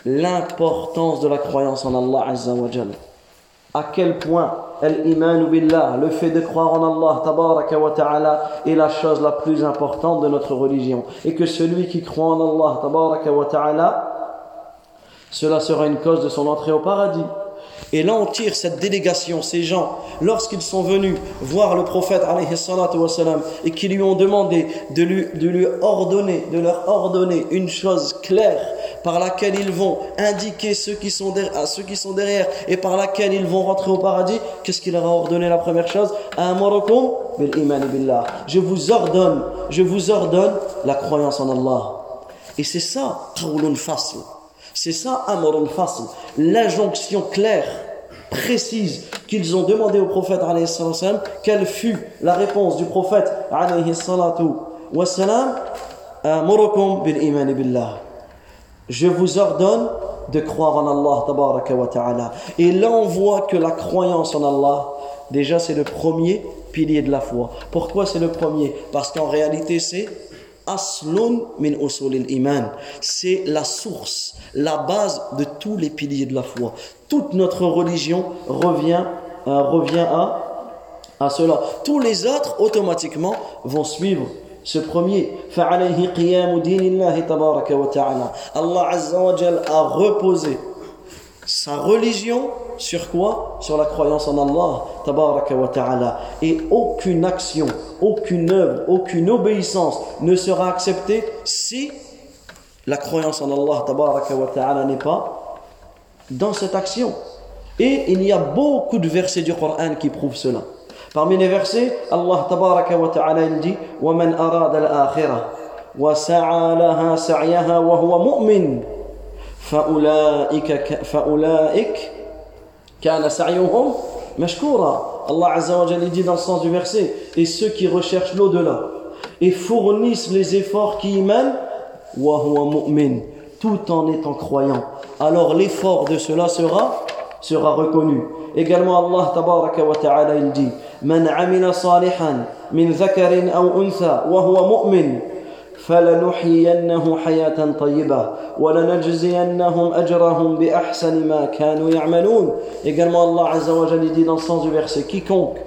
l'importance de la croyance en Allah Azza wa. À quel point le fait de croire en Allah wa ta'ala est la chose la plus importante de notre religion. Et que celui qui croit en Allah wa ta'ala, cela sera une cause de son entrée au paradis. Et là, on tire cette délégation, ces gens, lorsqu'ils sont venus voir le prophète et qui lui ont demandé de lui, de lui ordonner, de leur ordonner une chose claire par laquelle ils vont indiquer ceux qui sont à ceux qui sont derrière et par laquelle ils vont rentrer au paradis, qu'est-ce qu'il leur a ordonné la première chose? Je vous ordonne, je vous ordonne la croyance en Allah. Et c'est ça, c'est ça, l'injonction claire, précise qu'ils ont demandé au prophète quelle fut la réponse du prophète je vous ordonne de croire en Allah et là on voit que la croyance en Allah déjà c'est le premier pilier de la foi pourquoi c'est le premier? Parce qu'en réalité c'est aslun min iman. C'est la source, la base de tous les piliers de la foi. Toute notre religion revient, euh, revient à, à cela. Tous les autres, automatiquement, vont suivre ce premier. Allah Azza wa a reposé sa religion sur quoi? Sur la croyance en Allah, tabaraka wa ta'ala. Et aucune action, aucune œuvre, aucune obéissance ne sera acceptée si la croyance en Allah, tabaraka wa ta'ala, n'est pas dans cette action. Et il y a beaucoup de versets du Coran qui prouvent cela. Parmi les versets, Allah tabaraka wa ta'ala il dit وَمَنْ أَرَادَ الْآخِرَةِ وَسَعَى لَهَا سَعْيَهَا وَهُوَ مُؤْمِنٌ فأولئك فأولئك كان سعيهم مشكورا Allah Azza wa Jalla dit dans le sens du verset et ceux qui recherchent l'au-delà et fournissent les efforts qui y mènent wa huwa mu'min tout en étant croyant alors l'effort de cela sera sera reconnu également Allah tabaraka wa ta'ala il dit man amila salihan min dhakarin aw untha wa huwa mu'min فلنحيينه حياة طيبة ولنجزينهم أجرهم بأحسن ما كانوا يعملون Également Allah Azza wa Jalla dit dans le sens du verset Quiconque,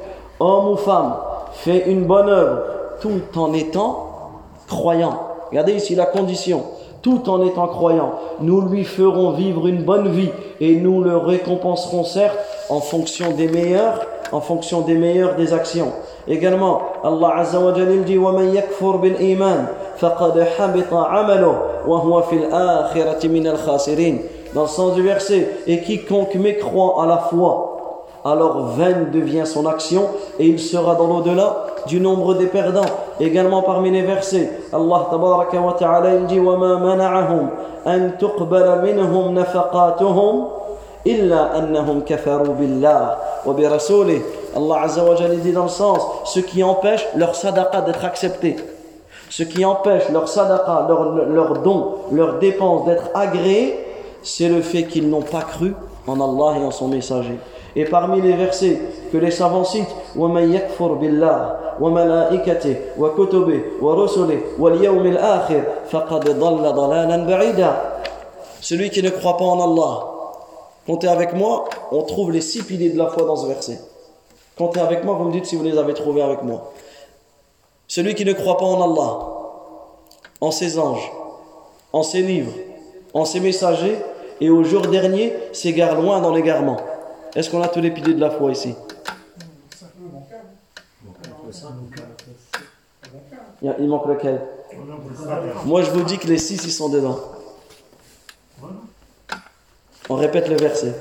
homme ou femme, fait une bonne œuvre tout en étant croyant. Regardez ici la condition. Tout en étant croyant, nous lui ferons vivre une bonne vie et nous le récompenserons certes en fonction des meilleurs, en fonction des meilleures des actions. Également, Allah Azza wa Jalla dit وَمَنْ يَكْفُرْ بِالْإِيمَانِ فَقَدْ حَبِطَ عَمَلُهُ وَهُوَ فِي الْآخِرَةِ مِنَ الْخَاسِرِينَ Dans le sens du verset, et quiconque mécroit à la foi, alors vaine devient son action et il sera dans l'au-delà du nombre des perdants. Également parmi les versets, Allah tabaraka wa ta'ala il dit وَمَا مَنَعَهُمْ أَن تُقْبَلَ مِنْهُمْ نَفَقَاتُهُمْ إِلَّا أَنَّهُمْ كَفَرُوا بِاللَّهِ وَبِرَسُولِهِ Allah Azza wa Jalla dit dans le sens, ce qui empêche leur sadaqa d'être accepté. Ce qui empêche leur sadaqa, leur, leur don, leur dépense d'être agréés, c'est le fait qu'ils n'ont pas cru en Allah et en son messager. Et parmi les versets que les savants citent, وَمَنْ يَكْفُرْ بِاللَّهِ وَمَلَائِكَتِهِ وَكُتُبِهِ وَرُسُلِهِ وَالْيَوْمِ الْآخِرِ فَقَدْ ضَلَّ ضَلَالًا بَعِيدًا Celui qui ne croit pas en Allah. Comptez avec moi, on trouve les six piliers de la foi dans ce verset. Comptez avec moi, vous me dites si vous les avez trouvés avec moi. Celui qui ne croit pas en Allah, en ses anges, en ses livres, en ses messagers, et au jour dernier s'égare loin dans l'égarement. Est-ce qu'on a tous les piliers de la foi ici? Il manque lequel? Moi je vous dis que les six ils sont dedans. On répète le verset.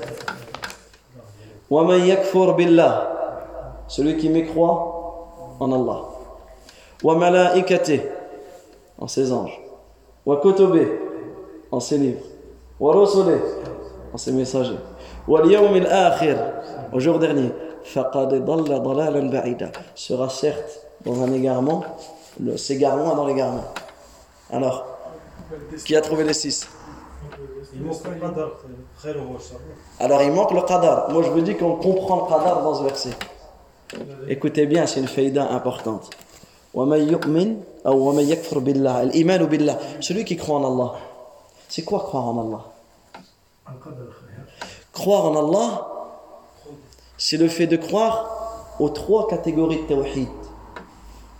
yakfur billah Celui qui mécroit en Allah. Malaikate en ses anges. Kutube en ses livres. Rusule en ses messagers. Yawm al-akhir au jour dernier. Faqad dalla dalalan ba'ida sera certes dans un égarement, s'égarement dans l'égarement. Alors, qui a trouvé les six? Alors il manque le qadar. Moi je vous dis qu'on comprend le qadar dans ce verset. Écoutez bien, c'est une faïda importante. Celui qui croit en Allah. C'est quoi croire en Allah? Croire en Allah, c'est le fait de croire aux trois catégories de tawhid.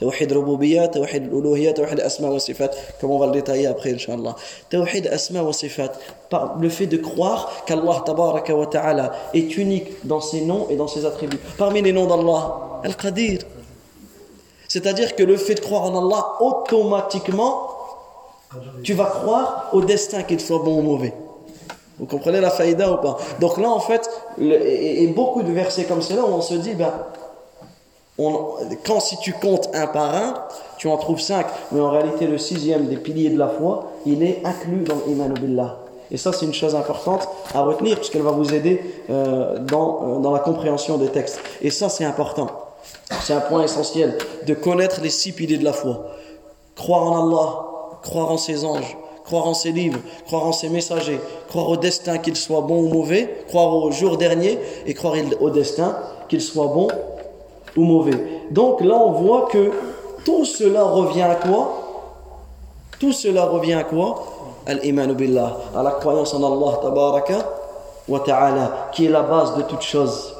Rububiyya, tawhid uluhiyya, tawhid asma wa sifat, comme on va le détailler après. Tawhid asma wa sifat, par le fait de croire qu'Allah tabaraka ta'ala est unique dans ses noms et dans ses attributs. Parmi les noms d'Allah, Al-Qadir, c'est-à-dire que le fait de croire en Allah, automatiquement, tu vas croire au destin qu'il soit bon ou mauvais. Vous comprenez la faïda ou pas? Donc là, en fait, et, beaucoup de versets comme cela, où on se dit, ben, quand si tu comptes un par un, tu en trouves cinq. Mais en réalité, le sixième des piliers de la foi, il est inclus dans l'iman billah. Et ça, c'est une chose importante à retenir, puisqu'elle va vous aider euh, dans, euh, dans la compréhension des textes. Et ça, c'est important. C'est un point essentiel de connaître les six piliers de la foi. Croire en Allah, croire en ses anges, croire en ses livres, croire en ses messagers, croire au destin qu'il soit bon ou mauvais, croire au jour dernier et croire au destin qu'il soit bon ou mauvais. Donc là, on voit que tout cela revient à quoi Tout cela revient à quoi Al-Imanu Billah, à la croyance en Allah, tabaraka wa ta'ala, qui est la base de toute chose.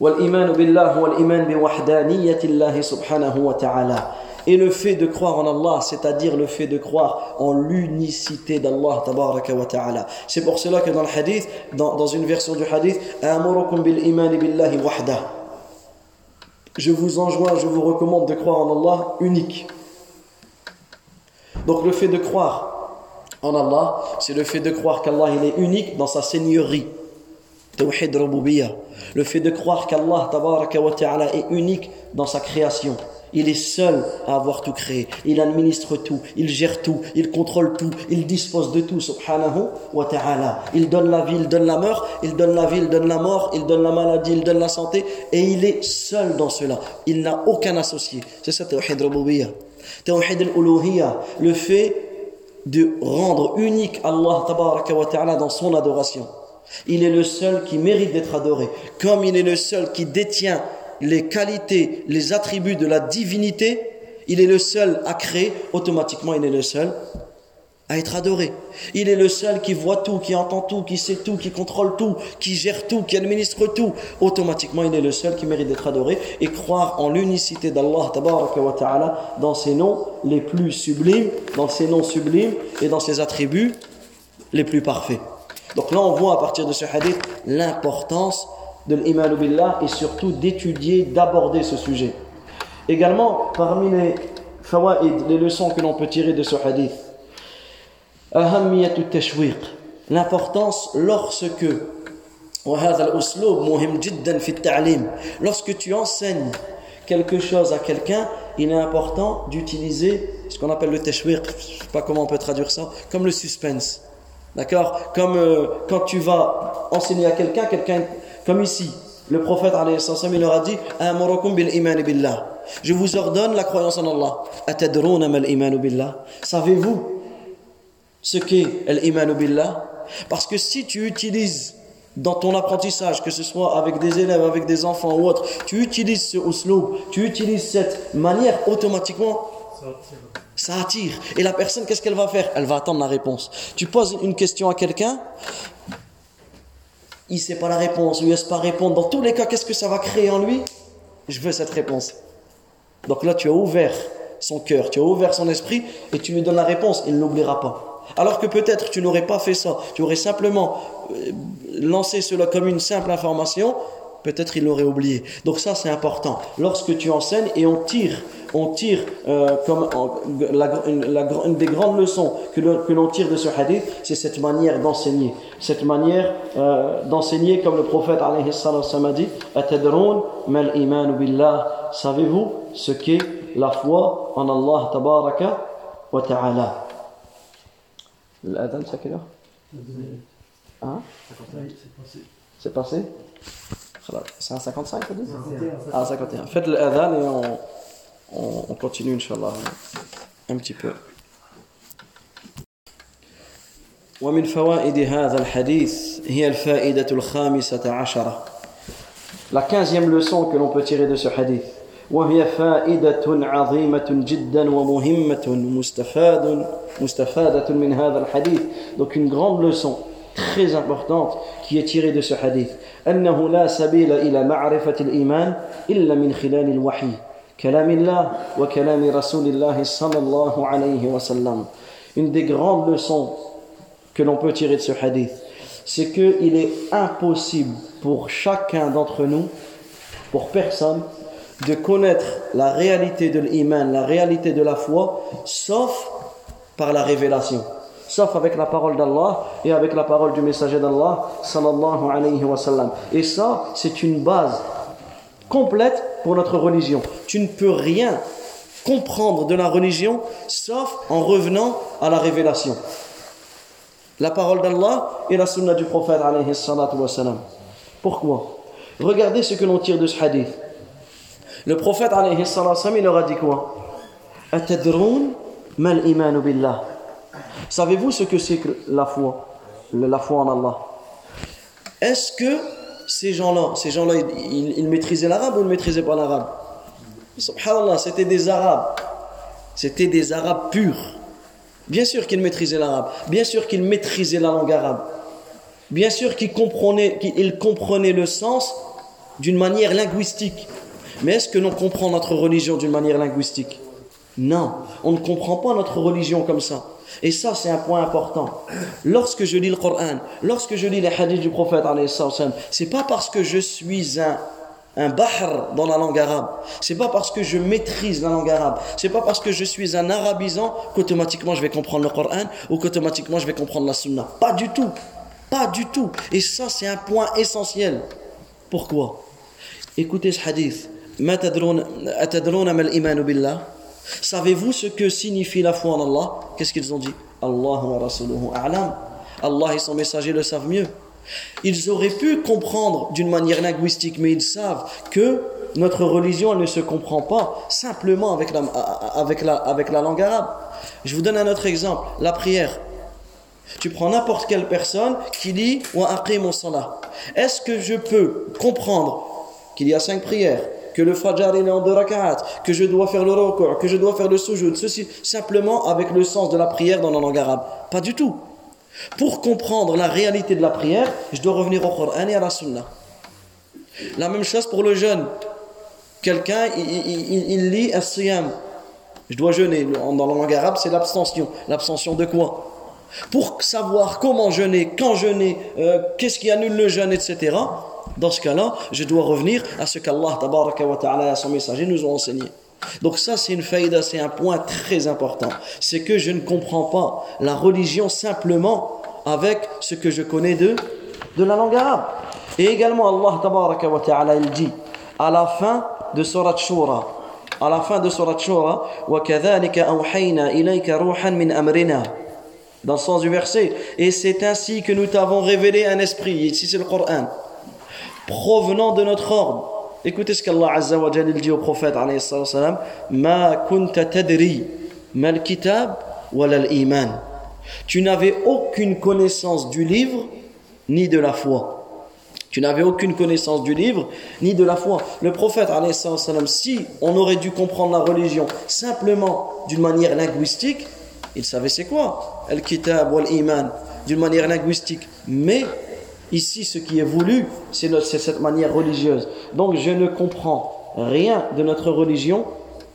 والإيمان بالله هو الإيمان بوحدانية الله سبحانه وتعالى et le fait de croire en Allah, c'est-à-dire le fait de croire en l'unicité d'Allah tabaraka wa ta'ala. C'est pour cela que dans le hadith, dans, dans une version du hadith, bil iman billahi wahda. Je vous enjoins, je vous recommande de croire en Allah unique. Donc le fait de croire en Allah, c'est le fait de croire qu'Allah est unique dans sa seigneurie. Le fait de croire qu'Allah est unique dans sa création. Il est seul à avoir tout créé. Il administre tout, il gère tout, il contrôle tout, il dispose de tout, subhanahu wa ta'ala. Il donne la vie, il donne la mort, il donne la vie, il donne la mort, il donne la maladie, il donne la santé, et il est seul dans cela. Il n'a aucun associé. C'est ça, tawhid rububiyya. Tawhid al le fait de rendre unique Allah wa ta'ala dans son adoration. Il est le seul qui mérite d'être adoré. Comme il est le seul qui détient les qualités, les attributs de la divinité, il est le seul à créer, automatiquement il est le seul à être adoré. Il est le seul qui voit tout, qui entend tout, qui sait tout, qui contrôle tout, qui gère tout, qui administre tout. Automatiquement, il est le seul qui mérite d'être adoré et croire en l'unicité d'Allah dans ses noms les plus sublimes, dans ses noms sublimes et dans ses attributs les plus parfaits. Donc là, on voit à partir de ce hadith l'importance de l'iman billah et surtout d'étudier, d'aborder ce sujet. Également, parmi les fawaïd, les leçons que l'on peut tirer de ce hadith, l'importance lorsque lorsque tu enseignes quelque chose à quelqu'un, il est important d'utiliser ce qu'on appelle le tashwiq, je sais pas comment on peut traduire ça, comme le suspense. D'accord? Comme euh, quand tu vas enseigner à quelqu'un, quelqu'un comme ici, le prophète il leur a dit. Je vous ordonne la croyance en Allah. Savez-vous ce qu'est l'iman billah? Parce que si tu utilises dans ton apprentissage, que ce soit avec des élèves, avec des enfants ou autre, tu utilises ce usloub, tu utilises cette manière, automatiquement, ça attire. Et la personne, qu'est-ce qu'elle va faire? Elle va attendre la réponse. Tu poses une question à quelqu'un, il ne sait pas la réponse, il sait pas répondre. Dans tous les cas, qu'est-ce que ça va créer en lui? Je veux cette réponse. Donc là, tu as ouvert son cœur, tu as ouvert son esprit, et tu lui donnes la réponse, il ne l'oubliera pas. Alors que peut-être tu n'aurais pas fait ça, tu aurais simplement euh, lancé cela comme une simple information, peut-être il l'aurait oublié. Donc ça c'est important. Lorsque tu enseignes et on tire, on tire euh, comme une, des grandes leçons que l'on tire de ce hadith, c'est cette manière d'enseigner. Cette manière euh, d'enseigner comme le prophète alayhi a dit, mal iman billah. Savez-vous ce qu'est la foi en Allah tabaraka wa ta'ala? Quelle heure? Hein? C'est passé? à 55, tu dis Ah, 51. Faites l'adhan et on, on, on continue, Inch'Allah, un petit peu. ومن فوائد هذا الحديث هي الفائدة الخامسة عشرة La quinzième leçon que l'on peut tirer de ce hadith وهي فائدة عظيمة جدا ومهمة مستفاد مستفادة من هذا الحديث donc une grande leçon très importante qui est tirée de ce hadith أنه لا سبيل إلى معرفة الإيمان إلا من خلال الوحي كلام الله وكلام رسول الله صلى الله عليه وسلم une des grandes leçons que l'on peut tirer de ce hadith c'est qu'il est impossible pour chacun d'entre nous pour personne de connaître la réalité de l'iman, la réalité de la foi, sauf par la révélation, sauf avec la parole d'Allah et avec la parole du messager d'Allah, sallallahu alayhi wa sallam. Et ça, c'est une base complète pour notre religion. Tu ne peux rien comprendre de la religion sauf en revenant à la révélation. La parole d'Allah et la sunna du prophète alayhi wa sallam. Pourquoi? Regardez ce que l'on tire de ce hadith. Le prophète alayhi il leur a dit quoi? Mal billah. Savez-vous ce que c'est que la foi? La foi en Allah. Est-ce que ces gens-là, ces gens-là, ils, maîtrisaient l'arabe ou ils ne maîtrisaient pas l'arabe? Subhanallah, c'était des arabes. C'était des arabes purs. Bien sûr qu'ils maîtrisaient l'arabe. Bien sûr qu'ils maîtrisaient la langue arabe. Bien sûr qu'ils comprenaient, qu'ils comprenaient le sens d'une manière linguistique. Mais est-ce que l'on comprend notre religion d'une manière linguistique? Non, on ne comprend pas notre religion comme ça. Et ça, c'est un point important. Lorsque je lis le Coran, lorsque je lis les hadiths du prophète, c'est pas parce que je suis un, un dans la langue arabe. C'est pas parce que je maîtrise la langue arabe. C'est pas parce que je suis un arabisant qu'automatiquement je vais comprendre le Coran ou qu'automatiquement je vais comprendre la sunna. Pas du tout. Pas du tout. Et ça, c'est un point essentiel. Pourquoi? Écoutez ce hadith. Savez-vous ce que signifie la foi en Allah? Qu'est-ce qu'ils ont dit? Allah et son messager le savent mieux. Ils auraient pu comprendre d'une manière linguistique, mais ils savent que notre religion ne se comprend pas simplement avec la, avec, la, langue arabe. Je vous donne un autre exemple, la prière. Tu prends n'importe quelle personne qui dit wa aqimu salah. Est-ce que je peux comprendre qu'il y a cinq prières? Que le fajr est en deux rak'at, que je dois faire le recours, que je dois faire le sujoud, ceci simplement avec le sens de la prière dans la langue arabe. Pas du tout. Pour comprendre la réalité de la prière, je dois revenir au Coran et à la Sunna. La même chose pour le jeûne. Quelqu'un, il, lit un siyam. Je dois jeûner. Dans la langue arabe, c'est l'abstention. L'abstention de quoi? Pour savoir comment jeûner, quand jeûner, euh, qu'est-ce qui annule le jeûne, etc. Dans ce cas-là, je dois revenir à ce qu'Allah wa ta'ala et son messager nous ont enseigné. Donc ça, c'est une faïda, c'est un point très important. C'est que je ne comprends pas la religion simplement avec ce que je connais de, de la langue arabe. Et également, Allah wa ta'ala, il dit, à la fin de Surat Shura. À la fin de Surat Shura, وَكَذَلِكَ أَوْحَيْنَا إِلَيْكَ رُوحًا مِنْ أَمْرِنَا Dans le sens du verset. Et c'est ainsi que nous t'avons révélé un esprit. Ici c'est le Coran. Provenant de notre ordre. Écoutez ce qu'Allah Azza wa dit au prophète alayhi Ma kunta tadri mal kitab iman. Tu n'avais aucune connaissance du livre ni de la foi. Tu n'avais aucune connaissance du livre ni de la foi. Le prophète, salam, si on aurait dû comprendre la religion simplement d'une manière linguistique, il savait c'est quoi Al-Kitab ou Al-Iman, d'une manière linguistique. Mais ici, ce qui est voulu, c'est cette manière religieuse. Donc je ne comprends rien de notre religion,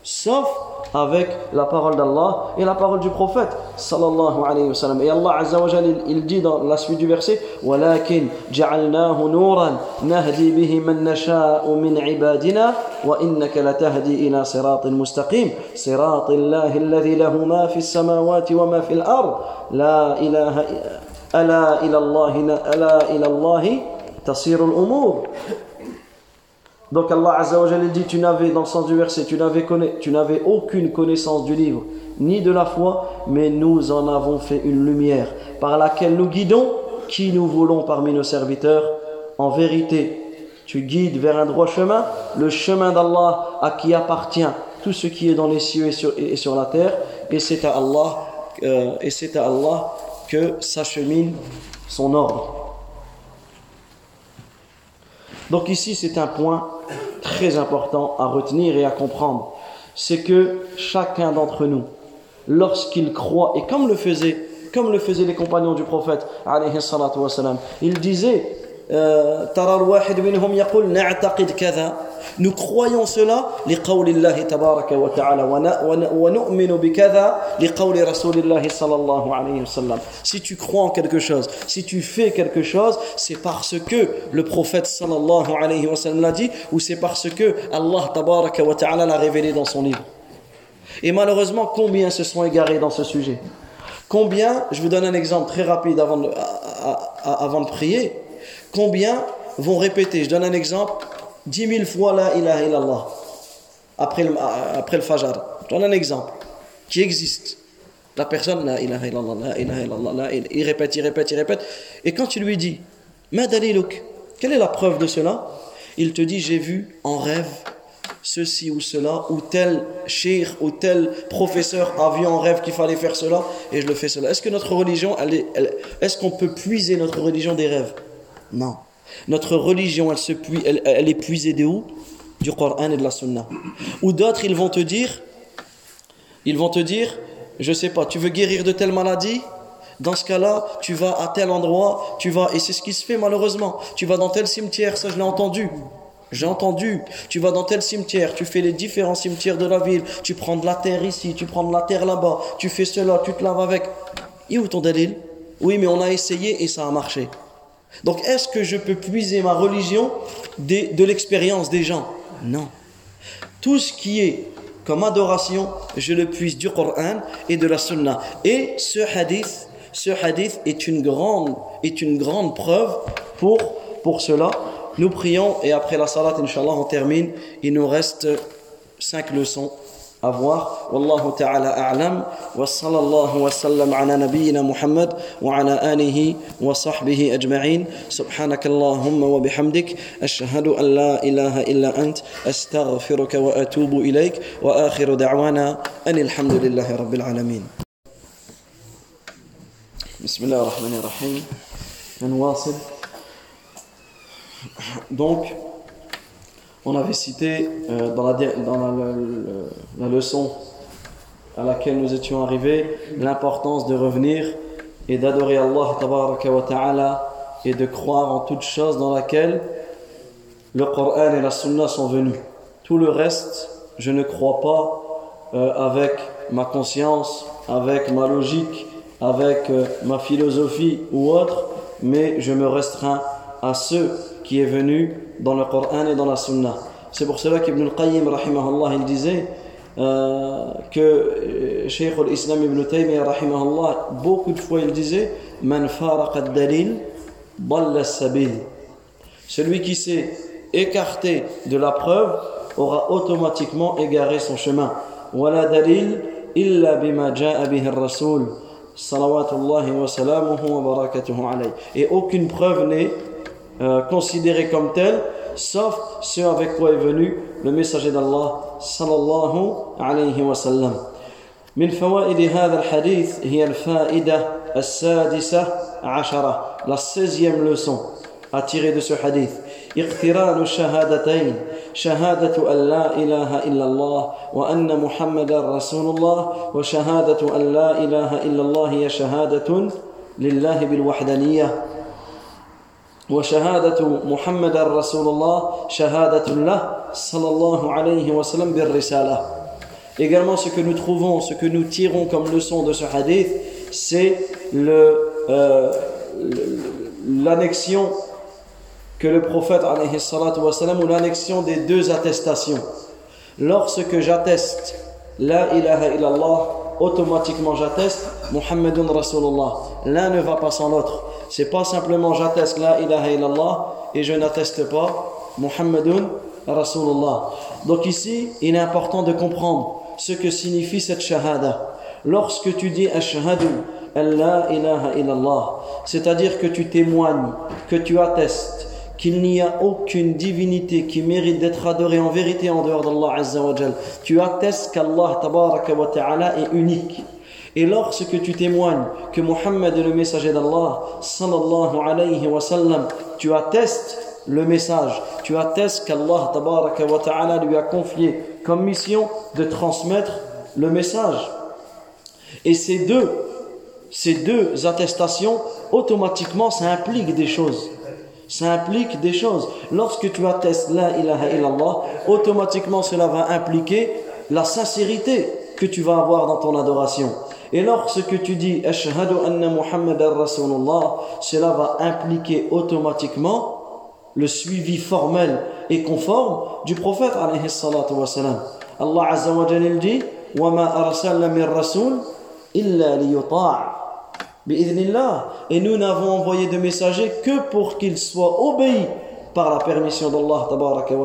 sauf avec la parole d'Allah et la parole du prophète sallallahu alayhi wa sallam. Et Allah azza wa jalla, il dit dans la suite du verset ولكن جعلناه نورا نهدي به من نشاء من عبادنا وإنك لتهدي إلى صراط مستقيم صراط الله الذي له ما في السماوات وما في الأرض لا إله ألا إلى الله ألا إلى الله تصير الأمور Donc Allah Azza wa dit tu n'avais dans le sens du verset tu n'avais aucune connaissance du livre ni de la foi mais nous en avons fait une lumière par laquelle nous guidons qui nous voulons parmi nos serviteurs. En vérité tu guides vers un droit chemin le chemin d'Allah à qui appartient tout ce qui est dans les cieux et sur, et sur la terre et c'est à Allah euh, et c'est à Allah que s'achemine son ordre. Donc ici, c'est un point très important à retenir et à comprendre. C'est que chacun d'entre nous, lorsqu'il croit, et comme le faisaient, comme le faisaient les compagnons du prophète, il disait euh, nous croyons cela لقول الله تبارك وتعالى ونؤمن بكذا لقول رسول الله صلى الله عليه وسلم si tu crois en quelque chose si tu fais quelque chose c'est parce que le prophète sallallahu alayhi wa sallam l'a dit ou c'est parce que Allah tabaraka wa ta'ala l'a révélé dans son livre et malheureusement combien se sont égarés dans ce sujet combien je vous donne un exemple très rapide avant de, avant de prier combien vont répéter, je donne un exemple, 10 000 fois la ilaha illallah après le, après le fajr. Donne un exemple qui existe. La personne, la ilaha illallah, la ilaha illallah, la ilaha, il répète, il répète, il répète. Et quand tu lui dis, Madaliluk, quelle est la preuve de cela? Il te dit, j'ai vu en rêve ceci ou cela, ou tel shir ou tel professeur a vu en rêve qu'il fallait faire cela, et je le fais cela. Est-ce que notre religion, elle est-ce qu'on peut puiser notre religion des rêves? Non. Notre religion, elle, se elle, elle est puisée de où? Du Coran et de la Sunna. Ou d'autres, ils vont te dire, ils vont te dire, je sais pas, tu veux guérir de telle maladie? Dans ce cas-là, tu vas à tel endroit, tu vas, et c'est ce qui se fait malheureusement, tu vas dans tel cimetière, ça je l'ai entendu. J'ai entendu, tu vas dans tel cimetière, tu fais les différents cimetières de la ville, tu prends de la terre ici, tu prends de la terre là-bas, tu fais cela, tu te laves avec. Et où ton dalil? Oui, mais on a essayé et ça a marché. Donc est-ce que je peux puiser ma religion de, l'expérience des gens? Non. Tout ce qui est comme adoration, je le puise du Coran et de la Sunna. Et ce hadith, ce hadith est une grande, est une grande preuve pour, pour cela. Nous prions et après la salat, Inch'Allah, on termine. Il nous reste cinq leçons. à voir. Wallahu ta'ala a'lam. Wa sallallahu wa sallam ala nabiyyina Muhammad wa ala alihi wa sahbihi ajma'in. Subhanakallahumma wa bihamdik. Ashhadu an la ilaha illa ant. Astaghfiruka wa atubu ilayk. Wa akhiru da'wana an alhamdulillahi rabbil alamin. بسم الله الرحمن الرحيم donc On avait cité euh, dans, la, dans la, leçon à laquelle nous étions arrivés l'importance de revenir et d'adorer Allah ta'ala et de croire en toute chose dans laquelle le Coran et la Sunna sont venus. Tout le reste, je ne crois pas euh, avec ma conscience, avec ma logique, avec euh, ma philosophie ou autre, mais je me restreins à ce qui est venu dans le Coran et dans la Sunna. C'est pour cela qu'Ibn al-Qayyim, rahimahullah, il disait euh, que euh, Cheikh al-Islam ibn Taymiyyah, rahimahullah, beaucoup de fois il disait Man dalil, sabil. Celui qui s'est écarté de la preuve aura automatiquement égaré son chemin. Wala dalil illa bima ja'a bihi rasul salawatullahi wa salamuhu wa barakatuhu alayh. Et aucune preuve n'est euh, considérée comme telle sauf ce avec quoi est venu le messager d'Allah sallallahu alayhi wa sallam. من فوائد هذا الحديث هي الفائدة السادسة عشرة 16e leçon à tirer de ce hadith اقتران الشهادتين شهادة أن لا إله إلا الله وأن محمد رسول الله وشهادة أن لا إله إلا الله هي شهادة لله بالوحدانية وشهادة محمد رسول الله شهادة له صلى الله عليه وسلم بالرسالة Également, ce que nous trouvons, ce que nous tirons comme leçon de ce hadith, c'est le, euh, l'annexion que le prophète alayhi salatu wasalam, ou l'annexion des deux attestations. Lorsque j'atteste la ilaha illallah, automatiquement j'atteste Muhammadun Rasulullah. L'un ne va pas sans l'autre. C'est pas simplement j'atteste la ilaha illallah et je n'atteste pas Muhammadun Rasulullah. Donc ici, il est important de comprendre ce que signifie cette shahada. Lorsque tu dis ashhadu la ilaha illallah, c'est-à-dire que tu témoignes, que tu attestes qu'il n'y a aucune divinité qui mérite d'être adorée en vérité en dehors d'Allah Azza Tu attestes qu'Allah ta'ala est unique. Et lorsque tu témoignes que Muhammad est le messager d'Allah sallallahu alayhi wa sallam, tu attestes le message, tu attestes qu'Allah ta'ala lui a confié comme mission de transmettre le message. Et ces deux, ces deux attestations, automatiquement, ça implique des choses. Ça implique des choses. Lorsque tu attestes la ilaha illallah, automatiquement cela va impliquer la sincérité que tu vas avoir dans ton adoration. Et lorsque tu dis Ashhadu anna Muhammadan Rasulullah, cela va impliquer automatiquement le suivi formel et conforme du prophète alayhi salatu wa salam. Allah Azza wa Jalla dit Wa ma arsalna min rasul illa liyuta' Et nous n'avons envoyé de messagers que pour qu'ils soient obéis par la permission d'Allah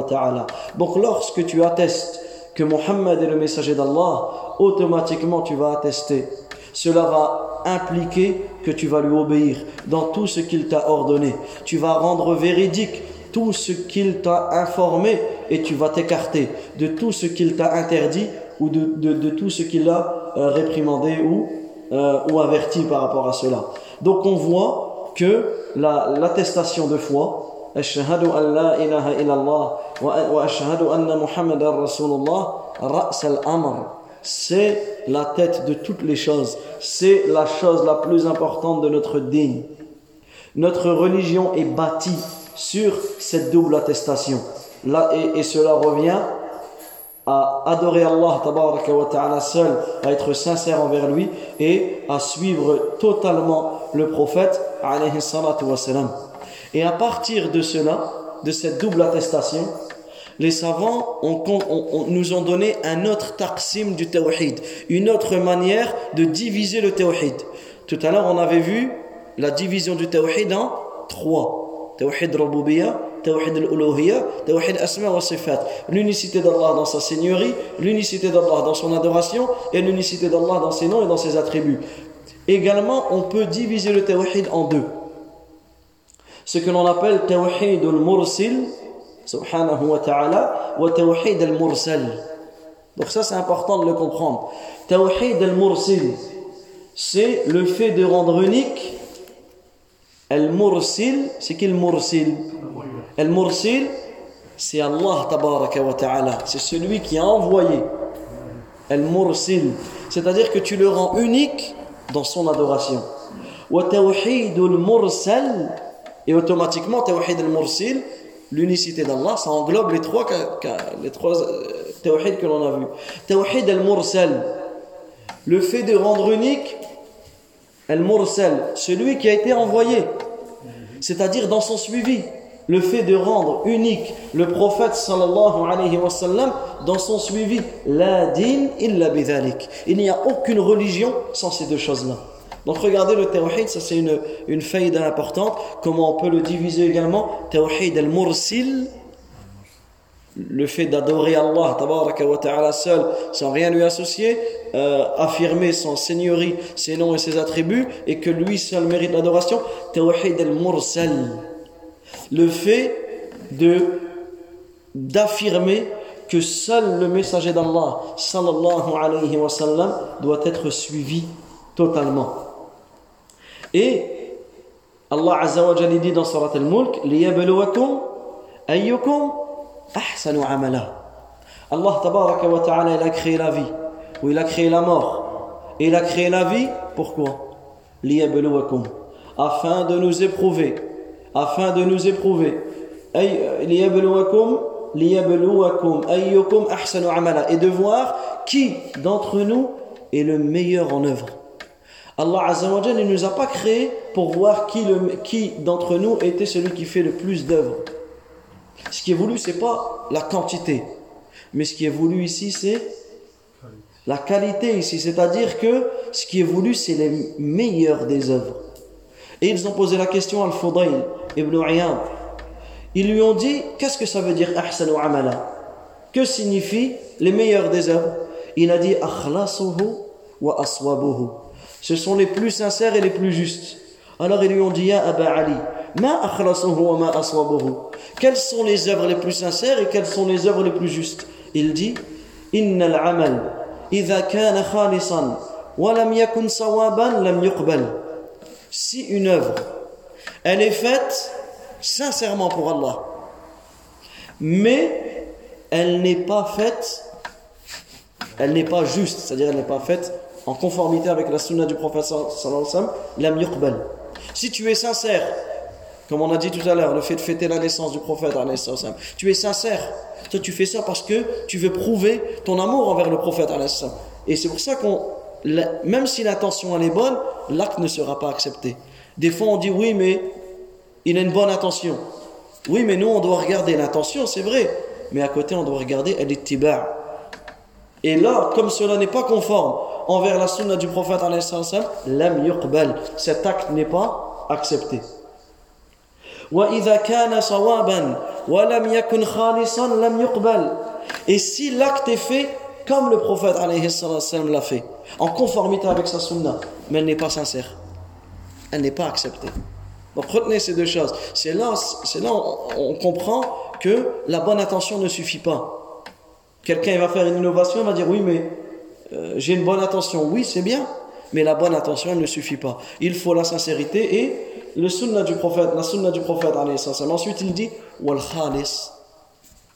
ta'ala. Donc lorsque tu attestes que Mohammed est le messager d'Allah, automatiquement tu vas attester. Cela va impliquer que tu vas lui obéir dans tout ce qu'il t'a ordonné. Tu vas rendre véridique tout ce qu'il t'a informé et tu vas t'écarter de tout ce qu'il t'a interdit ou de, tout ce qu'il a euh, réprimandé euh, ou averti par rapport à cela. Donc on voit que l'attestation de foi, c'est la tête de toutes les choses, c'est la chose la plus importante de notre digne. Notre religion est bâtie sur cette double attestation. Là, et, et cela revient à adorer Allah wa ta'ala seul, à être sincère envers lui et à suivre totalement le prophète alayhi Et à partir de cela, de cette double attestation, les savants nous ont donné un autre taqsim du tawhid, une autre manière de diviser le tawhid. Tout à l'heure, on avait vu la division du tawhid en trois. Tawhid rububiyyah, Tawhid al-Uluhiyya, Tawhid asma wa sifat. L'unicité d'Allah dans sa seigneurie, l'unicité d'Allah dans son adoration et l'unicité d'Allah dans ses noms et dans ses attributs. Également, on peut diviser le Tawhid en deux. Ce que l'on appelle Tawhid al-Mursil, subhanahu wa ta'ala, ou Tawhid al-Mursal. Donc ça, c'est important de le comprendre. Tawhid al-Mursil, c'est le fait de rendre unique Al-Mursil, c'est qui le Mursil? Al-Mursil, c'est Allah tabaraka wa ta'ala. C'est celui qui a envoyé. Al-Mursil. C'est-à-dire que tu le rends unique dans son adoration. Wa tawhidul mursal. Et automatiquement, tawhid al-mursil, l'unicité d'Allah, ça englobe les trois, les trois euh, tawhid que l'on a vus. Tawhid al-mursal. Le fait de rendre unique Al-Mursal, celui qui a été envoyé, c'est-à-dire dans son suivi, le fait de rendre unique le prophète sallallahu alayhi wa sallam dans son suivi, la din illa bidhalik. Il n'y a aucune religion sans ces deux choses-là. Donc regardez le tawhid, ça c'est une, une faïda importante. Comment on peut le diviser également? Tawhid al-mursil, le fait d'adorer Allah wa ta'ala seul sans rien lui associer, euh, affirmer son seigneurie, ses noms et ses attributs et que lui seul mérite l'adoration, tawhid al-mursal. Le fait de d'affirmer que seul le messager d'Allah sallallahu alayhi wa sallam doit être suivi totalement. Et Allah azza wa jalla dit dans surat al-mulk liyabluwakum ayyukum ahsanu amala. Allah tabaraka wa ta'ala il a créé la vie ou il a créé la mort. Et il a créé la vie pourquoi liyabluwakum afin de nous éprouver afin de nous éprouver liyabluwakum et de voir qui d'entre nous est le meilleur en œuvre. Allah Azza wa ne nous a pas créé pour voir qui, d'entre nous était celui qui fait le plus d'œuvres. Ce qui est voulu, c'est pas la quantité, mais ce qui est voulu ici, c'est la qualité ici. C'est-à-dire que ce qui est voulu, c'est les meilleurs des œuvres. Et ils ont posé la question à Al-Fudayl ibn Iyad ils lui ont dit Qu'est-ce que ça veut dire ahsanu amala? Que signifie les meilleurs des œuvres? Il a dit Akhlasuhu wa. Ce sont les plus sincères et les plus justes. Alors ils lui ont dit Ya Aba Ali, ma wa ma. Quelles sont les œuvres les plus sincères et quelles sont les œuvres les plus justes? Il dit Inna al-amal idha kana khalisan wa lam yakun sawaban lam yuqbal. Si une œuvre elle est faite sincèrement pour Allah. Mais elle n'est pas faite, elle n'est pas juste, c'est-à-dire elle n'est pas faite en conformité avec la sunna du prophète sallallahu alayhi wa sallam, Si tu es sincère, comme on a dit tout à l'heure, le fait de fêter la naissance du prophète sallam, tu es sincère. Tu fais ça parce que tu veux prouver ton amour envers le prophète sallam. Et c'est pour ça qu'on, même si l'intention elle est bonne, l'acte ne sera pas accepté. Des fois, on dit oui, mais il a une bonne intention. Oui, mais nous, on doit regarder l'intention, c'est vrai. Mais à côté, on doit regarder al-ittiba'. Et là, comme cela n'est pas conforme envers la sunna du prophète, lam yuqbal. Cet acte n'est pas accepté. Et si l'acte est fait comme le prophète l'a fait, en conformité avec sa sunna, mais elle n'est pas sincère, elle n'est pas acceptée. Donc retenez ces deux choses. C'est là, c'est là on, comprend que la bonne intention ne suffit pas. Quelqu'un va faire une innovation, il va dire oui, mais euh, j'ai une bonne intention. Oui, c'est bien, mais la bonne intention elle ne suffit pas. Il faut la sincérité et le sunna du prophète, la sunna du prophète. Ensuite, il dit wal khalis,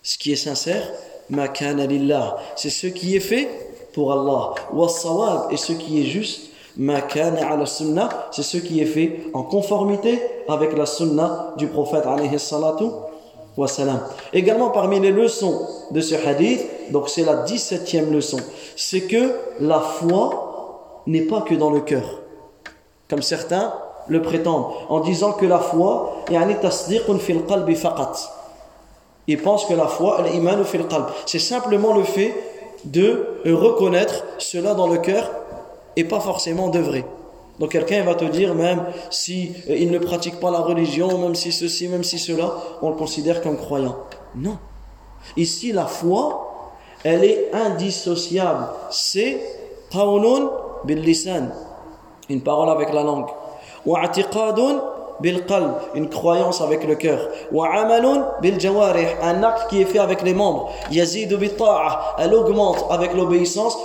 ce qui est sincère, ma lillah, c'est ce qui est fait pour Allah. Wal sawab, et ce qui est juste ala sunnah, c'est ce qui est fait en conformité avec la sunna du prophète alayhi salatu. Également parmi les leçons de ce hadith, donc c'est la 17e leçon, c'est que la foi n'est pas que dans le cœur, comme certains le prétendent, en disant que la foi fil qalbi faqat. Ils pensent que la foi, c'est simplement le fait de reconnaître cela dans le cœur et pas forcément de vrai. Donc quelqu'un va te dire même si euh, il ne pratique pas la religion, même si ceci, même si cela, on le considère comme croyant. Non. Ici la foi, elle est indissociable. C'est qawlun bil lisan, une parole avec la langue. Wa une croyance avec le cœur. un acte qui est fait avec les membres. elle augmente avec l'obéissance.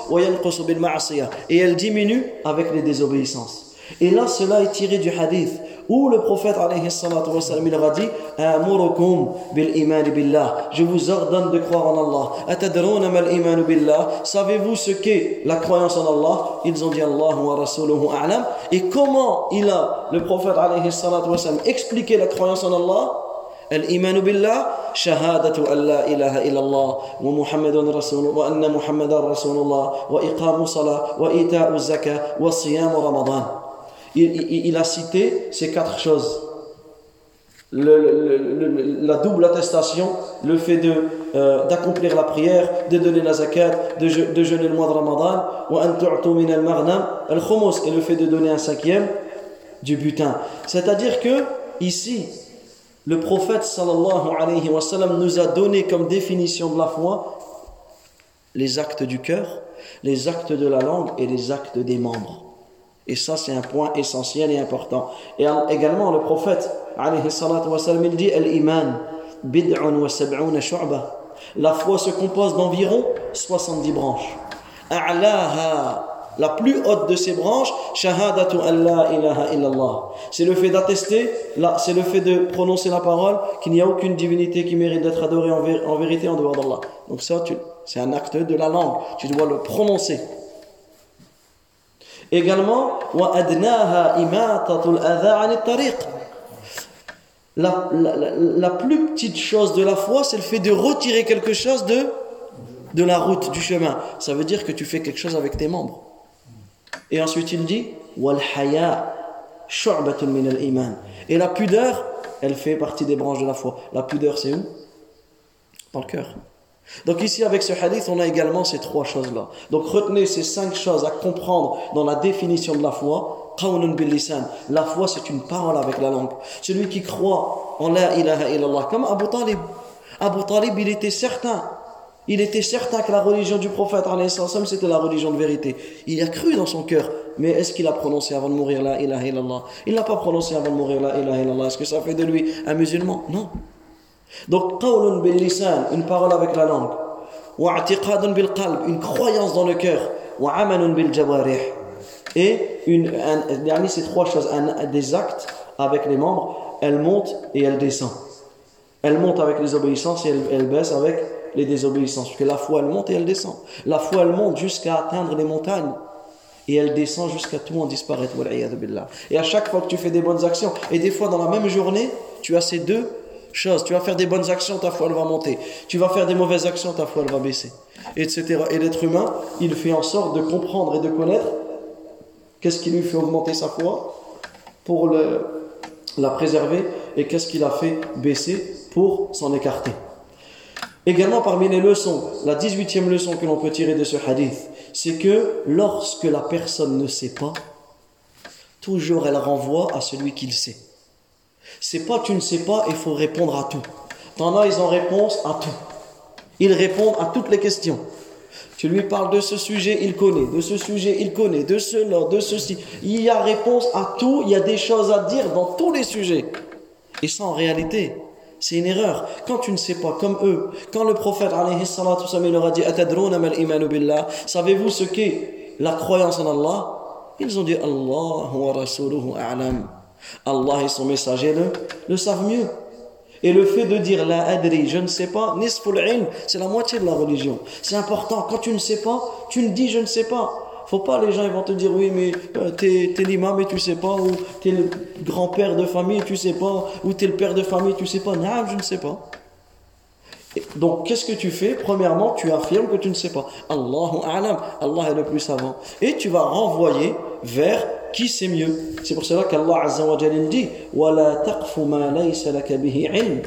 et elle diminue avec les désobéissances. Et là, cela est tiré du hadith où le prophète alayhi salatu wa sallam, il a dit Amurukum bil iman billah. Je vous ordonne de croire en Allah. Atadruna mal iman billah. Savez-vous ce qu'est la croyance en Allah Ils ont dit Allah wa rasuluhu a'lam. Et comment il a, le prophète alayhi salatu wa sallam, expliqué la croyance en Allah الإيمان بالله شهادة أن لا إله إلا الله ومحمد رسول وأن محمد رسول الله وإقام الصلاة وإيتاء الزكاة وصيام رمضان il, a cité ces quatre choses. la double attestation, le fait de euh, d'accomplir la prière, de donner la zakat, de, jeûner le mois de Ramadan, et le fait de donner un cinquième du butin. C'est-à-dire que ici, le prophète sallallahu nous a donné comme définition de la foi les actes du cœur, les actes de la langue et les actes des membres. Et ça, c'est un point essentiel et important. Et également, le prophète, alayhi salatu wa sallam, il dit Al-Iman, bid'un wa sab'una. La foi se compose d'environ 70 branches. La plus haute de ces branches, shahadatu illallah. C'est le fait d'attester, c'est le fait de prononcer la parole qu'il n'y a aucune divinité qui mérite d'être adorée en, vérité en dehors d'Allah. Donc ça, c'est un acte de la langue. Tu dois le prononcer. Également. La, plus petite chose de la foi, c'est le fait de retirer quelque chose de, de la route, du chemin. Ça veut dire que tu fais quelque chose avec tes membres. Et ensuite il dit. Et la pudeur, elle fait partie des branches de la foi. La pudeur, c'est où? Dans le cœur. Donc ici, avec ce hadith, on a également ces trois choses-là. Donc retenez ces cinq choses à comprendre dans la définition de la foi. La foi, c'est une parole avec la langue. Celui qui croit en la ilaha illallah, comme Abu Talib. Abu Talib, il était certain. Il était certain que la religion du prophète, c'était la religion de vérité. Il a cru dans son cœur. Mais est-ce qu'il a prononcé avant de mourir la ilaha illallah? Il n'a pas prononcé avant de mourir la ilaha illallah. Est-ce que ça fait de lui un musulman? Non. Donc, une parole avec la langue. Une croyance dans le cœur. Et une, un, ces trois choses, des actes avec les membres, elle monte et elle descend. Elle monte avec les obéissances et elle, elle baisse avec les désobéissances. Parce que la foi, elle monte et elle descend. La foi, elle monte jusqu'à atteindre les montagnes. Et elle descend jusqu'à tout en disparaître. Et à chaque fois que tu fais des bonnes actions, et des fois dans la même journée, tu as ces deux Tu vas faire des bonnes actions, ta foi va monter. Tu vas faire des mauvaises actions, ta foi va baisser. Etc. Et l'être humain, il fait en sorte de comprendre et de connaître qu'est-ce qui lui fait augmenter sa foi pour la préserver et qu'est-ce qui l'a fait baisser pour s'en écarter. Également parmi les leçons, la 18e leçon que l'on peut tirer de ce hadith, c'est que lorsque la personne ne sait pas, toujours elle renvoie à celui qui le sait. C'est pas tu ne sais pas, il faut répondre à tout. T'en as, ils ont réponse à tout. Ils répondent à toutes les questions. Tu lui parles de ce sujet, il connaît. De ce sujet, il connaît. De cela, de ceci. Il y a réponse à tout. Il y a des choses à dire dans tous les sujets. Et ça, en réalité, c'est une erreur. Quand tu ne sais pas, comme eux, quand le prophète, alayhi salatu leur a dit Savez-vous ce qu'est la croyance en Allah? Ils ont dit Allah wa rasuluhu a'lam. Allah et son messager le, le savent mieux. Et le fait de dire la adri, je ne sais pas, nisful ilm, c'est la moitié de la religion. C'est important. Quand tu ne sais pas, tu ne dis je ne sais pas. Faut pas, les gens ils vont te dire oui, mais euh, t'es es l'imam et tu sais pas, ou t'es le grand-père de famille et tu sais pas, ou t'es le père de famille et tu sais pas. Non, je ne sais pas. donc, qu'est-ce que tu fais? Premièrement, tu affirmes que tu ne sais pas. Allahu a'lam, Allah est le plus savant. Et tu vas renvoyer vers qui sait mieux. C'est pour cela qu'Allah Azza wa Jalla dit وَلَا تَقْفُ مَا لَيْسَ لَكَ بِهِ عِلْمٍ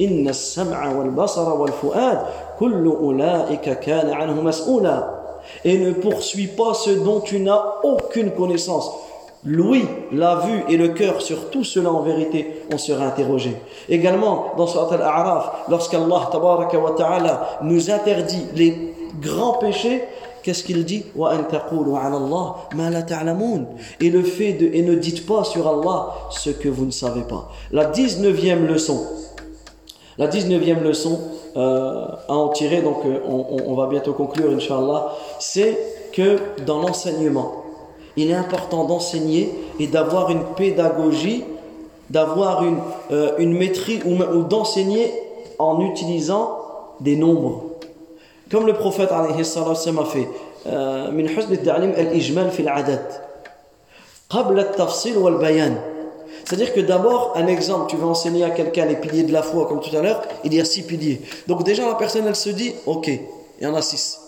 إِنَّ السَّمْعَ وَالْبَصَرَ وَالْفُؤَادَ كُلُّ أُولَٰئِكَ كَانَ عَنْهُ مَسْئُولًا Et ne poursuis pas ce dont tu n'as aucune connaissance. L'ouïe, la vue et le cœur, sur tout cela en vérité, on sera interrogé. Également, dans Surat Al-A'raf, lorsqu'Allah nous interdit les grands péchés, Qu'est-ce qu'il dit Et le fait et ne dites pas sur Allah ce que vous ne savez pas. La 19e leçon. La 19e leçon euh, à en tirer, donc euh, on, va bientôt conclure, Inch'Allah, c'est que dans l'enseignement, il est important d'enseigner et d'avoir une pédagogie, d'avoir une, euh, une maîtrise ou d'enseigner en utilisant des nombres. Comme le prophète alayhi sallam a fait, من حسن التعليم الإجمال في العدد قبل التفصيل والبيان C'est-à-dire que d'abord, un exemple, tu vas enseigner à quelqu'un les piliers de la foi, comme tout à l'heure, il y a six piliers. Donc déjà, la personne, elle se dit, ok, il y en a six.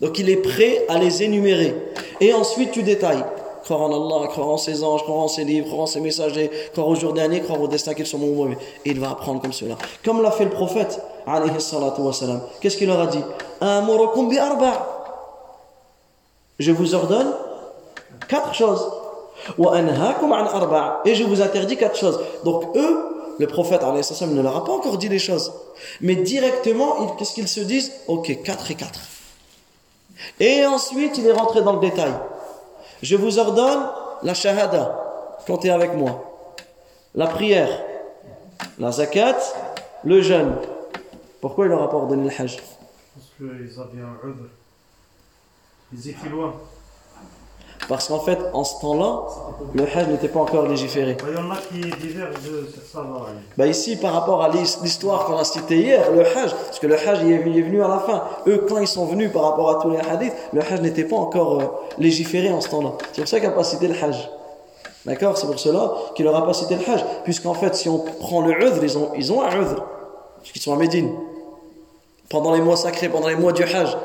Donc il est prêt à les énumérer. Et ensuite, tu détailles. Croire en Allah, croire en ses anges, croire en ses livres, croire en ses messagers, croire au jour dernier, croire au destin qu'ils sont mauvais. Et il va apprendre comme cela. Comme l'a fait le prophète, Qu'est-ce qu'il leur a dit Je vous ordonne quatre choses. Et je vous interdis quatre choses. Donc eux, le prophète ne leur a pas encore dit les choses. Mais directement, qu'est-ce qu'ils se disent Ok, 4 et 4. Et ensuite, il est rentré dans le détail. Je vous ordonne la shahada, comptez avec moi. La prière, la zakat, le jeûne. Pourquoi il leur a pas ordonné le hajj Parce qu'ils avaient un Ils étaient loin. Parce qu'en fait, en ce temps-là, le hajj n'était pas encore légiféré. Il y en a qui divergent sur ça. Bah ici, par rapport à l'histoire qu'on a citée hier, le hajj, parce que le hajj il est venu à la fin. Eux, quand ils sont venus par rapport à tous les hadiths, le hajj n'était pas encore euh, légiféré en ce temps-là. C'est pour ça qu'il n'a pas cité le hajj. D'accord? C'est pour cela qu'il n'aura pas cité le hajj. Puisqu'en fait, si on prend le udhr, ils ont, ils ont un udhr. Puisqu'ils sont à Médine. Pendant les mois sacrés, pendant les mois du hajj.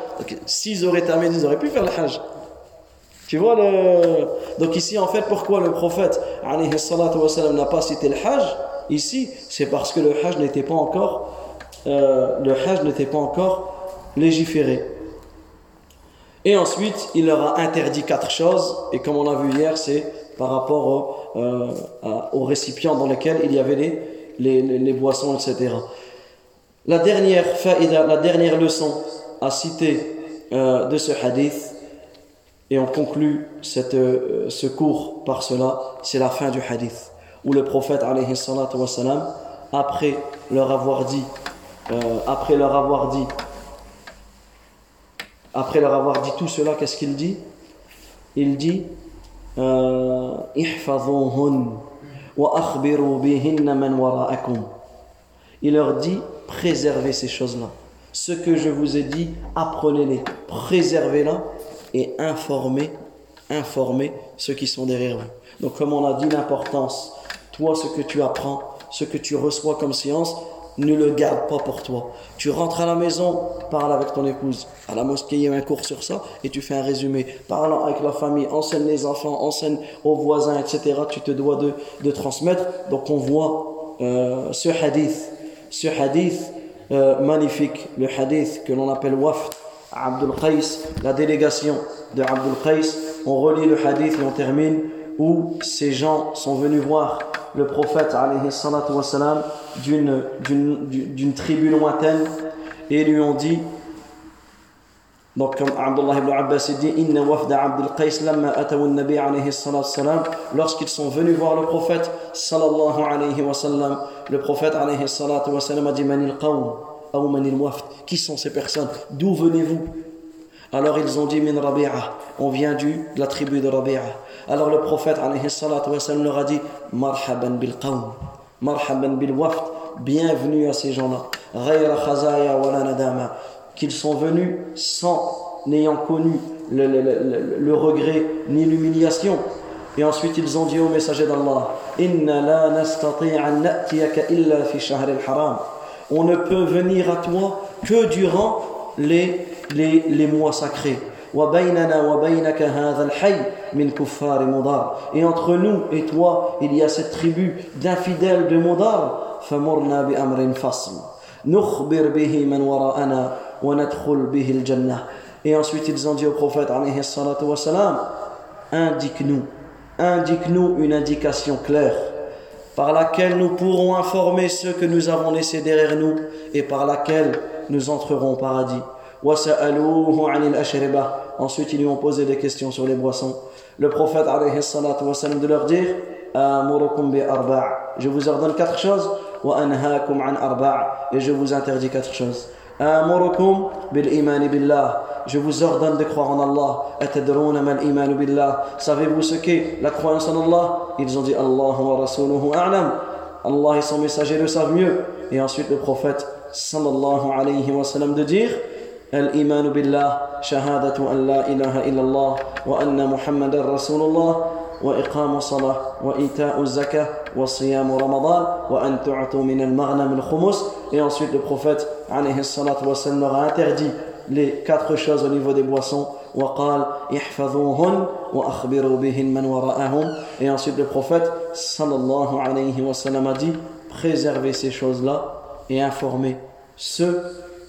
s'ils auraient Médine, ils auraient pu faire le hajj. Tu vois le... Donc ici, en fait, pourquoi le prophète n'a pas cité le hajj? Ici, c'est parce que le hajj n'était pas encore... Euh, le hajj n'était pas encore légiféré. Et ensuite, il leur a interdit quatre choses. Et comme on a vu hier, c'est par rapport au, euh, dans lesquels il y avait les, les, les boissons, etc. La dernière, leçon à citer euh, de ce hadith, et on conclut euh, ce cours par cela, c'est la fin du hadith, où le prophète, après leur avoir dit, euh, après leur avoir dit, après leur avoir dit tout cela, qu'est-ce qu'il dit? Il dit, il leur dit, préservez ces choses-là. Ce que je vous ai dit, apprenez-les, préservez-les et informer, informer ceux qui sont derrière vous. Donc comme on a dit l'importance, toi ce que tu apprends, ce que tu reçois comme science, ne le garde pas pour toi. Tu rentres à la maison, parle avec ton épouse. À la mosquée, il y a un cours sur ça et tu fais un résumé. Parle avec la famille, enseigne les enfants, enseigne aux voisins, etc. Tu te dois de, de transmettre. Donc on voit euh, ce hadith, ce hadith euh, magnifique, le hadith que l'on appelle wafd, Abdul Qais, la délégation de Abdul Qais, on relit le hadith et on termine où ces gens sont venus voir le prophète d'une, tribu lointaine et lui ont dit donc comme Abdullah ibn Abbas dit Inna wafda Abdul Qais lamma atawu nabi alayhi salam lorsqu'ils sont venus voir le prophète sallallahu alayhi wa sallam le prophète alayhi a dit manil qawm qui sont ces personnes? D'où venez-vous? Alors ils ont dit Min Rabi'a, on vient du, de la tribu de Rabi'a. Alors le prophète leur a dit Marhaban bil qawm, marhaban bil wafd, bienvenue à ces gens-là. khazaya wa nadama, qu'ils sont venus sans, n'ayant connu le regret ni l'humiliation. Et ensuite ils ont dit au messager d'Allah on ne peut venir à toi que durant les, les, les mois sacrés. Et entre nous et toi, il y a cette tribu d'infidèles de Modar. Et ensuite ils ont dit au prophète indique-nous, indique-nous une indication claire par laquelle nous pourrons informer ceux que nous avons laissés derrière nous et par laquelle nous entrerons au paradis. Ensuite, ils lui ont posé des questions sur les boissons. Le prophète de leur dire Je vous ordonne quatre choses et je vous interdis quatre choses. Je vous ordonne de croire en Allah. Savez-vous ce qu'est la croyance en Allah Ils ont dit Allah wa rasuluhu a'lam. Allah et son messager le savent mieux. Et ensuite le prophète sallallahu alayhi wa sallam de dire الإيمان بالله شهادة أن لا إله إلا الله وأن محمد رسول الله وإقام الصلاة وإيتاء الزكاة وصيام رمضان وأن تعطوا من المغنم الخمس et ensuite le prophète عليه الصلاة والسلام leur a interdit les quatre choses au niveau des boissons وقال احفظوهن وأخبروا بهن من وراءهم et ensuite le prophète sallallahu alayhi wa sallam a dit préservez ces choses-là et informez ceux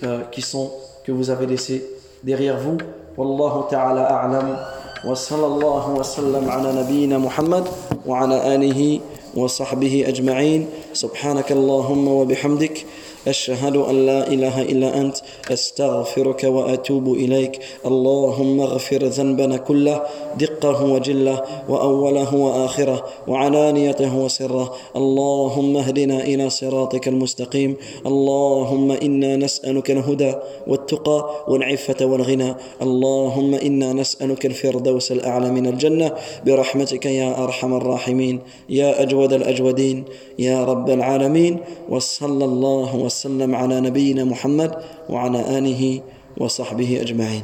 euh, qui sont que vous avez laissés derrière vous والله تعالى أعلم وصلى الله وسلم على نبينا محمد وعلى آله وصحبه أجمعين سبحانك اللهم وبحمدك أشهد أن لا إله إلا أنت أستغفرك وأتوب إليك. اللهم اغفر ذنبنا كله. دقه وجله وأوله وآخره وعلانيته وسره اللهم اهدنا إلى صراطك المستقيم اللهم إنا نسألك الهدى والتقى والعفة والغنى اللهم إنا نسألك الفردوس الأعلى من الجنة برحمتك يا أرحم الراحمين يا أجود الأجودين يا رب العالمين وصلى الله وسلم على نبينا محمد وعلى آله وصحبه أجمعين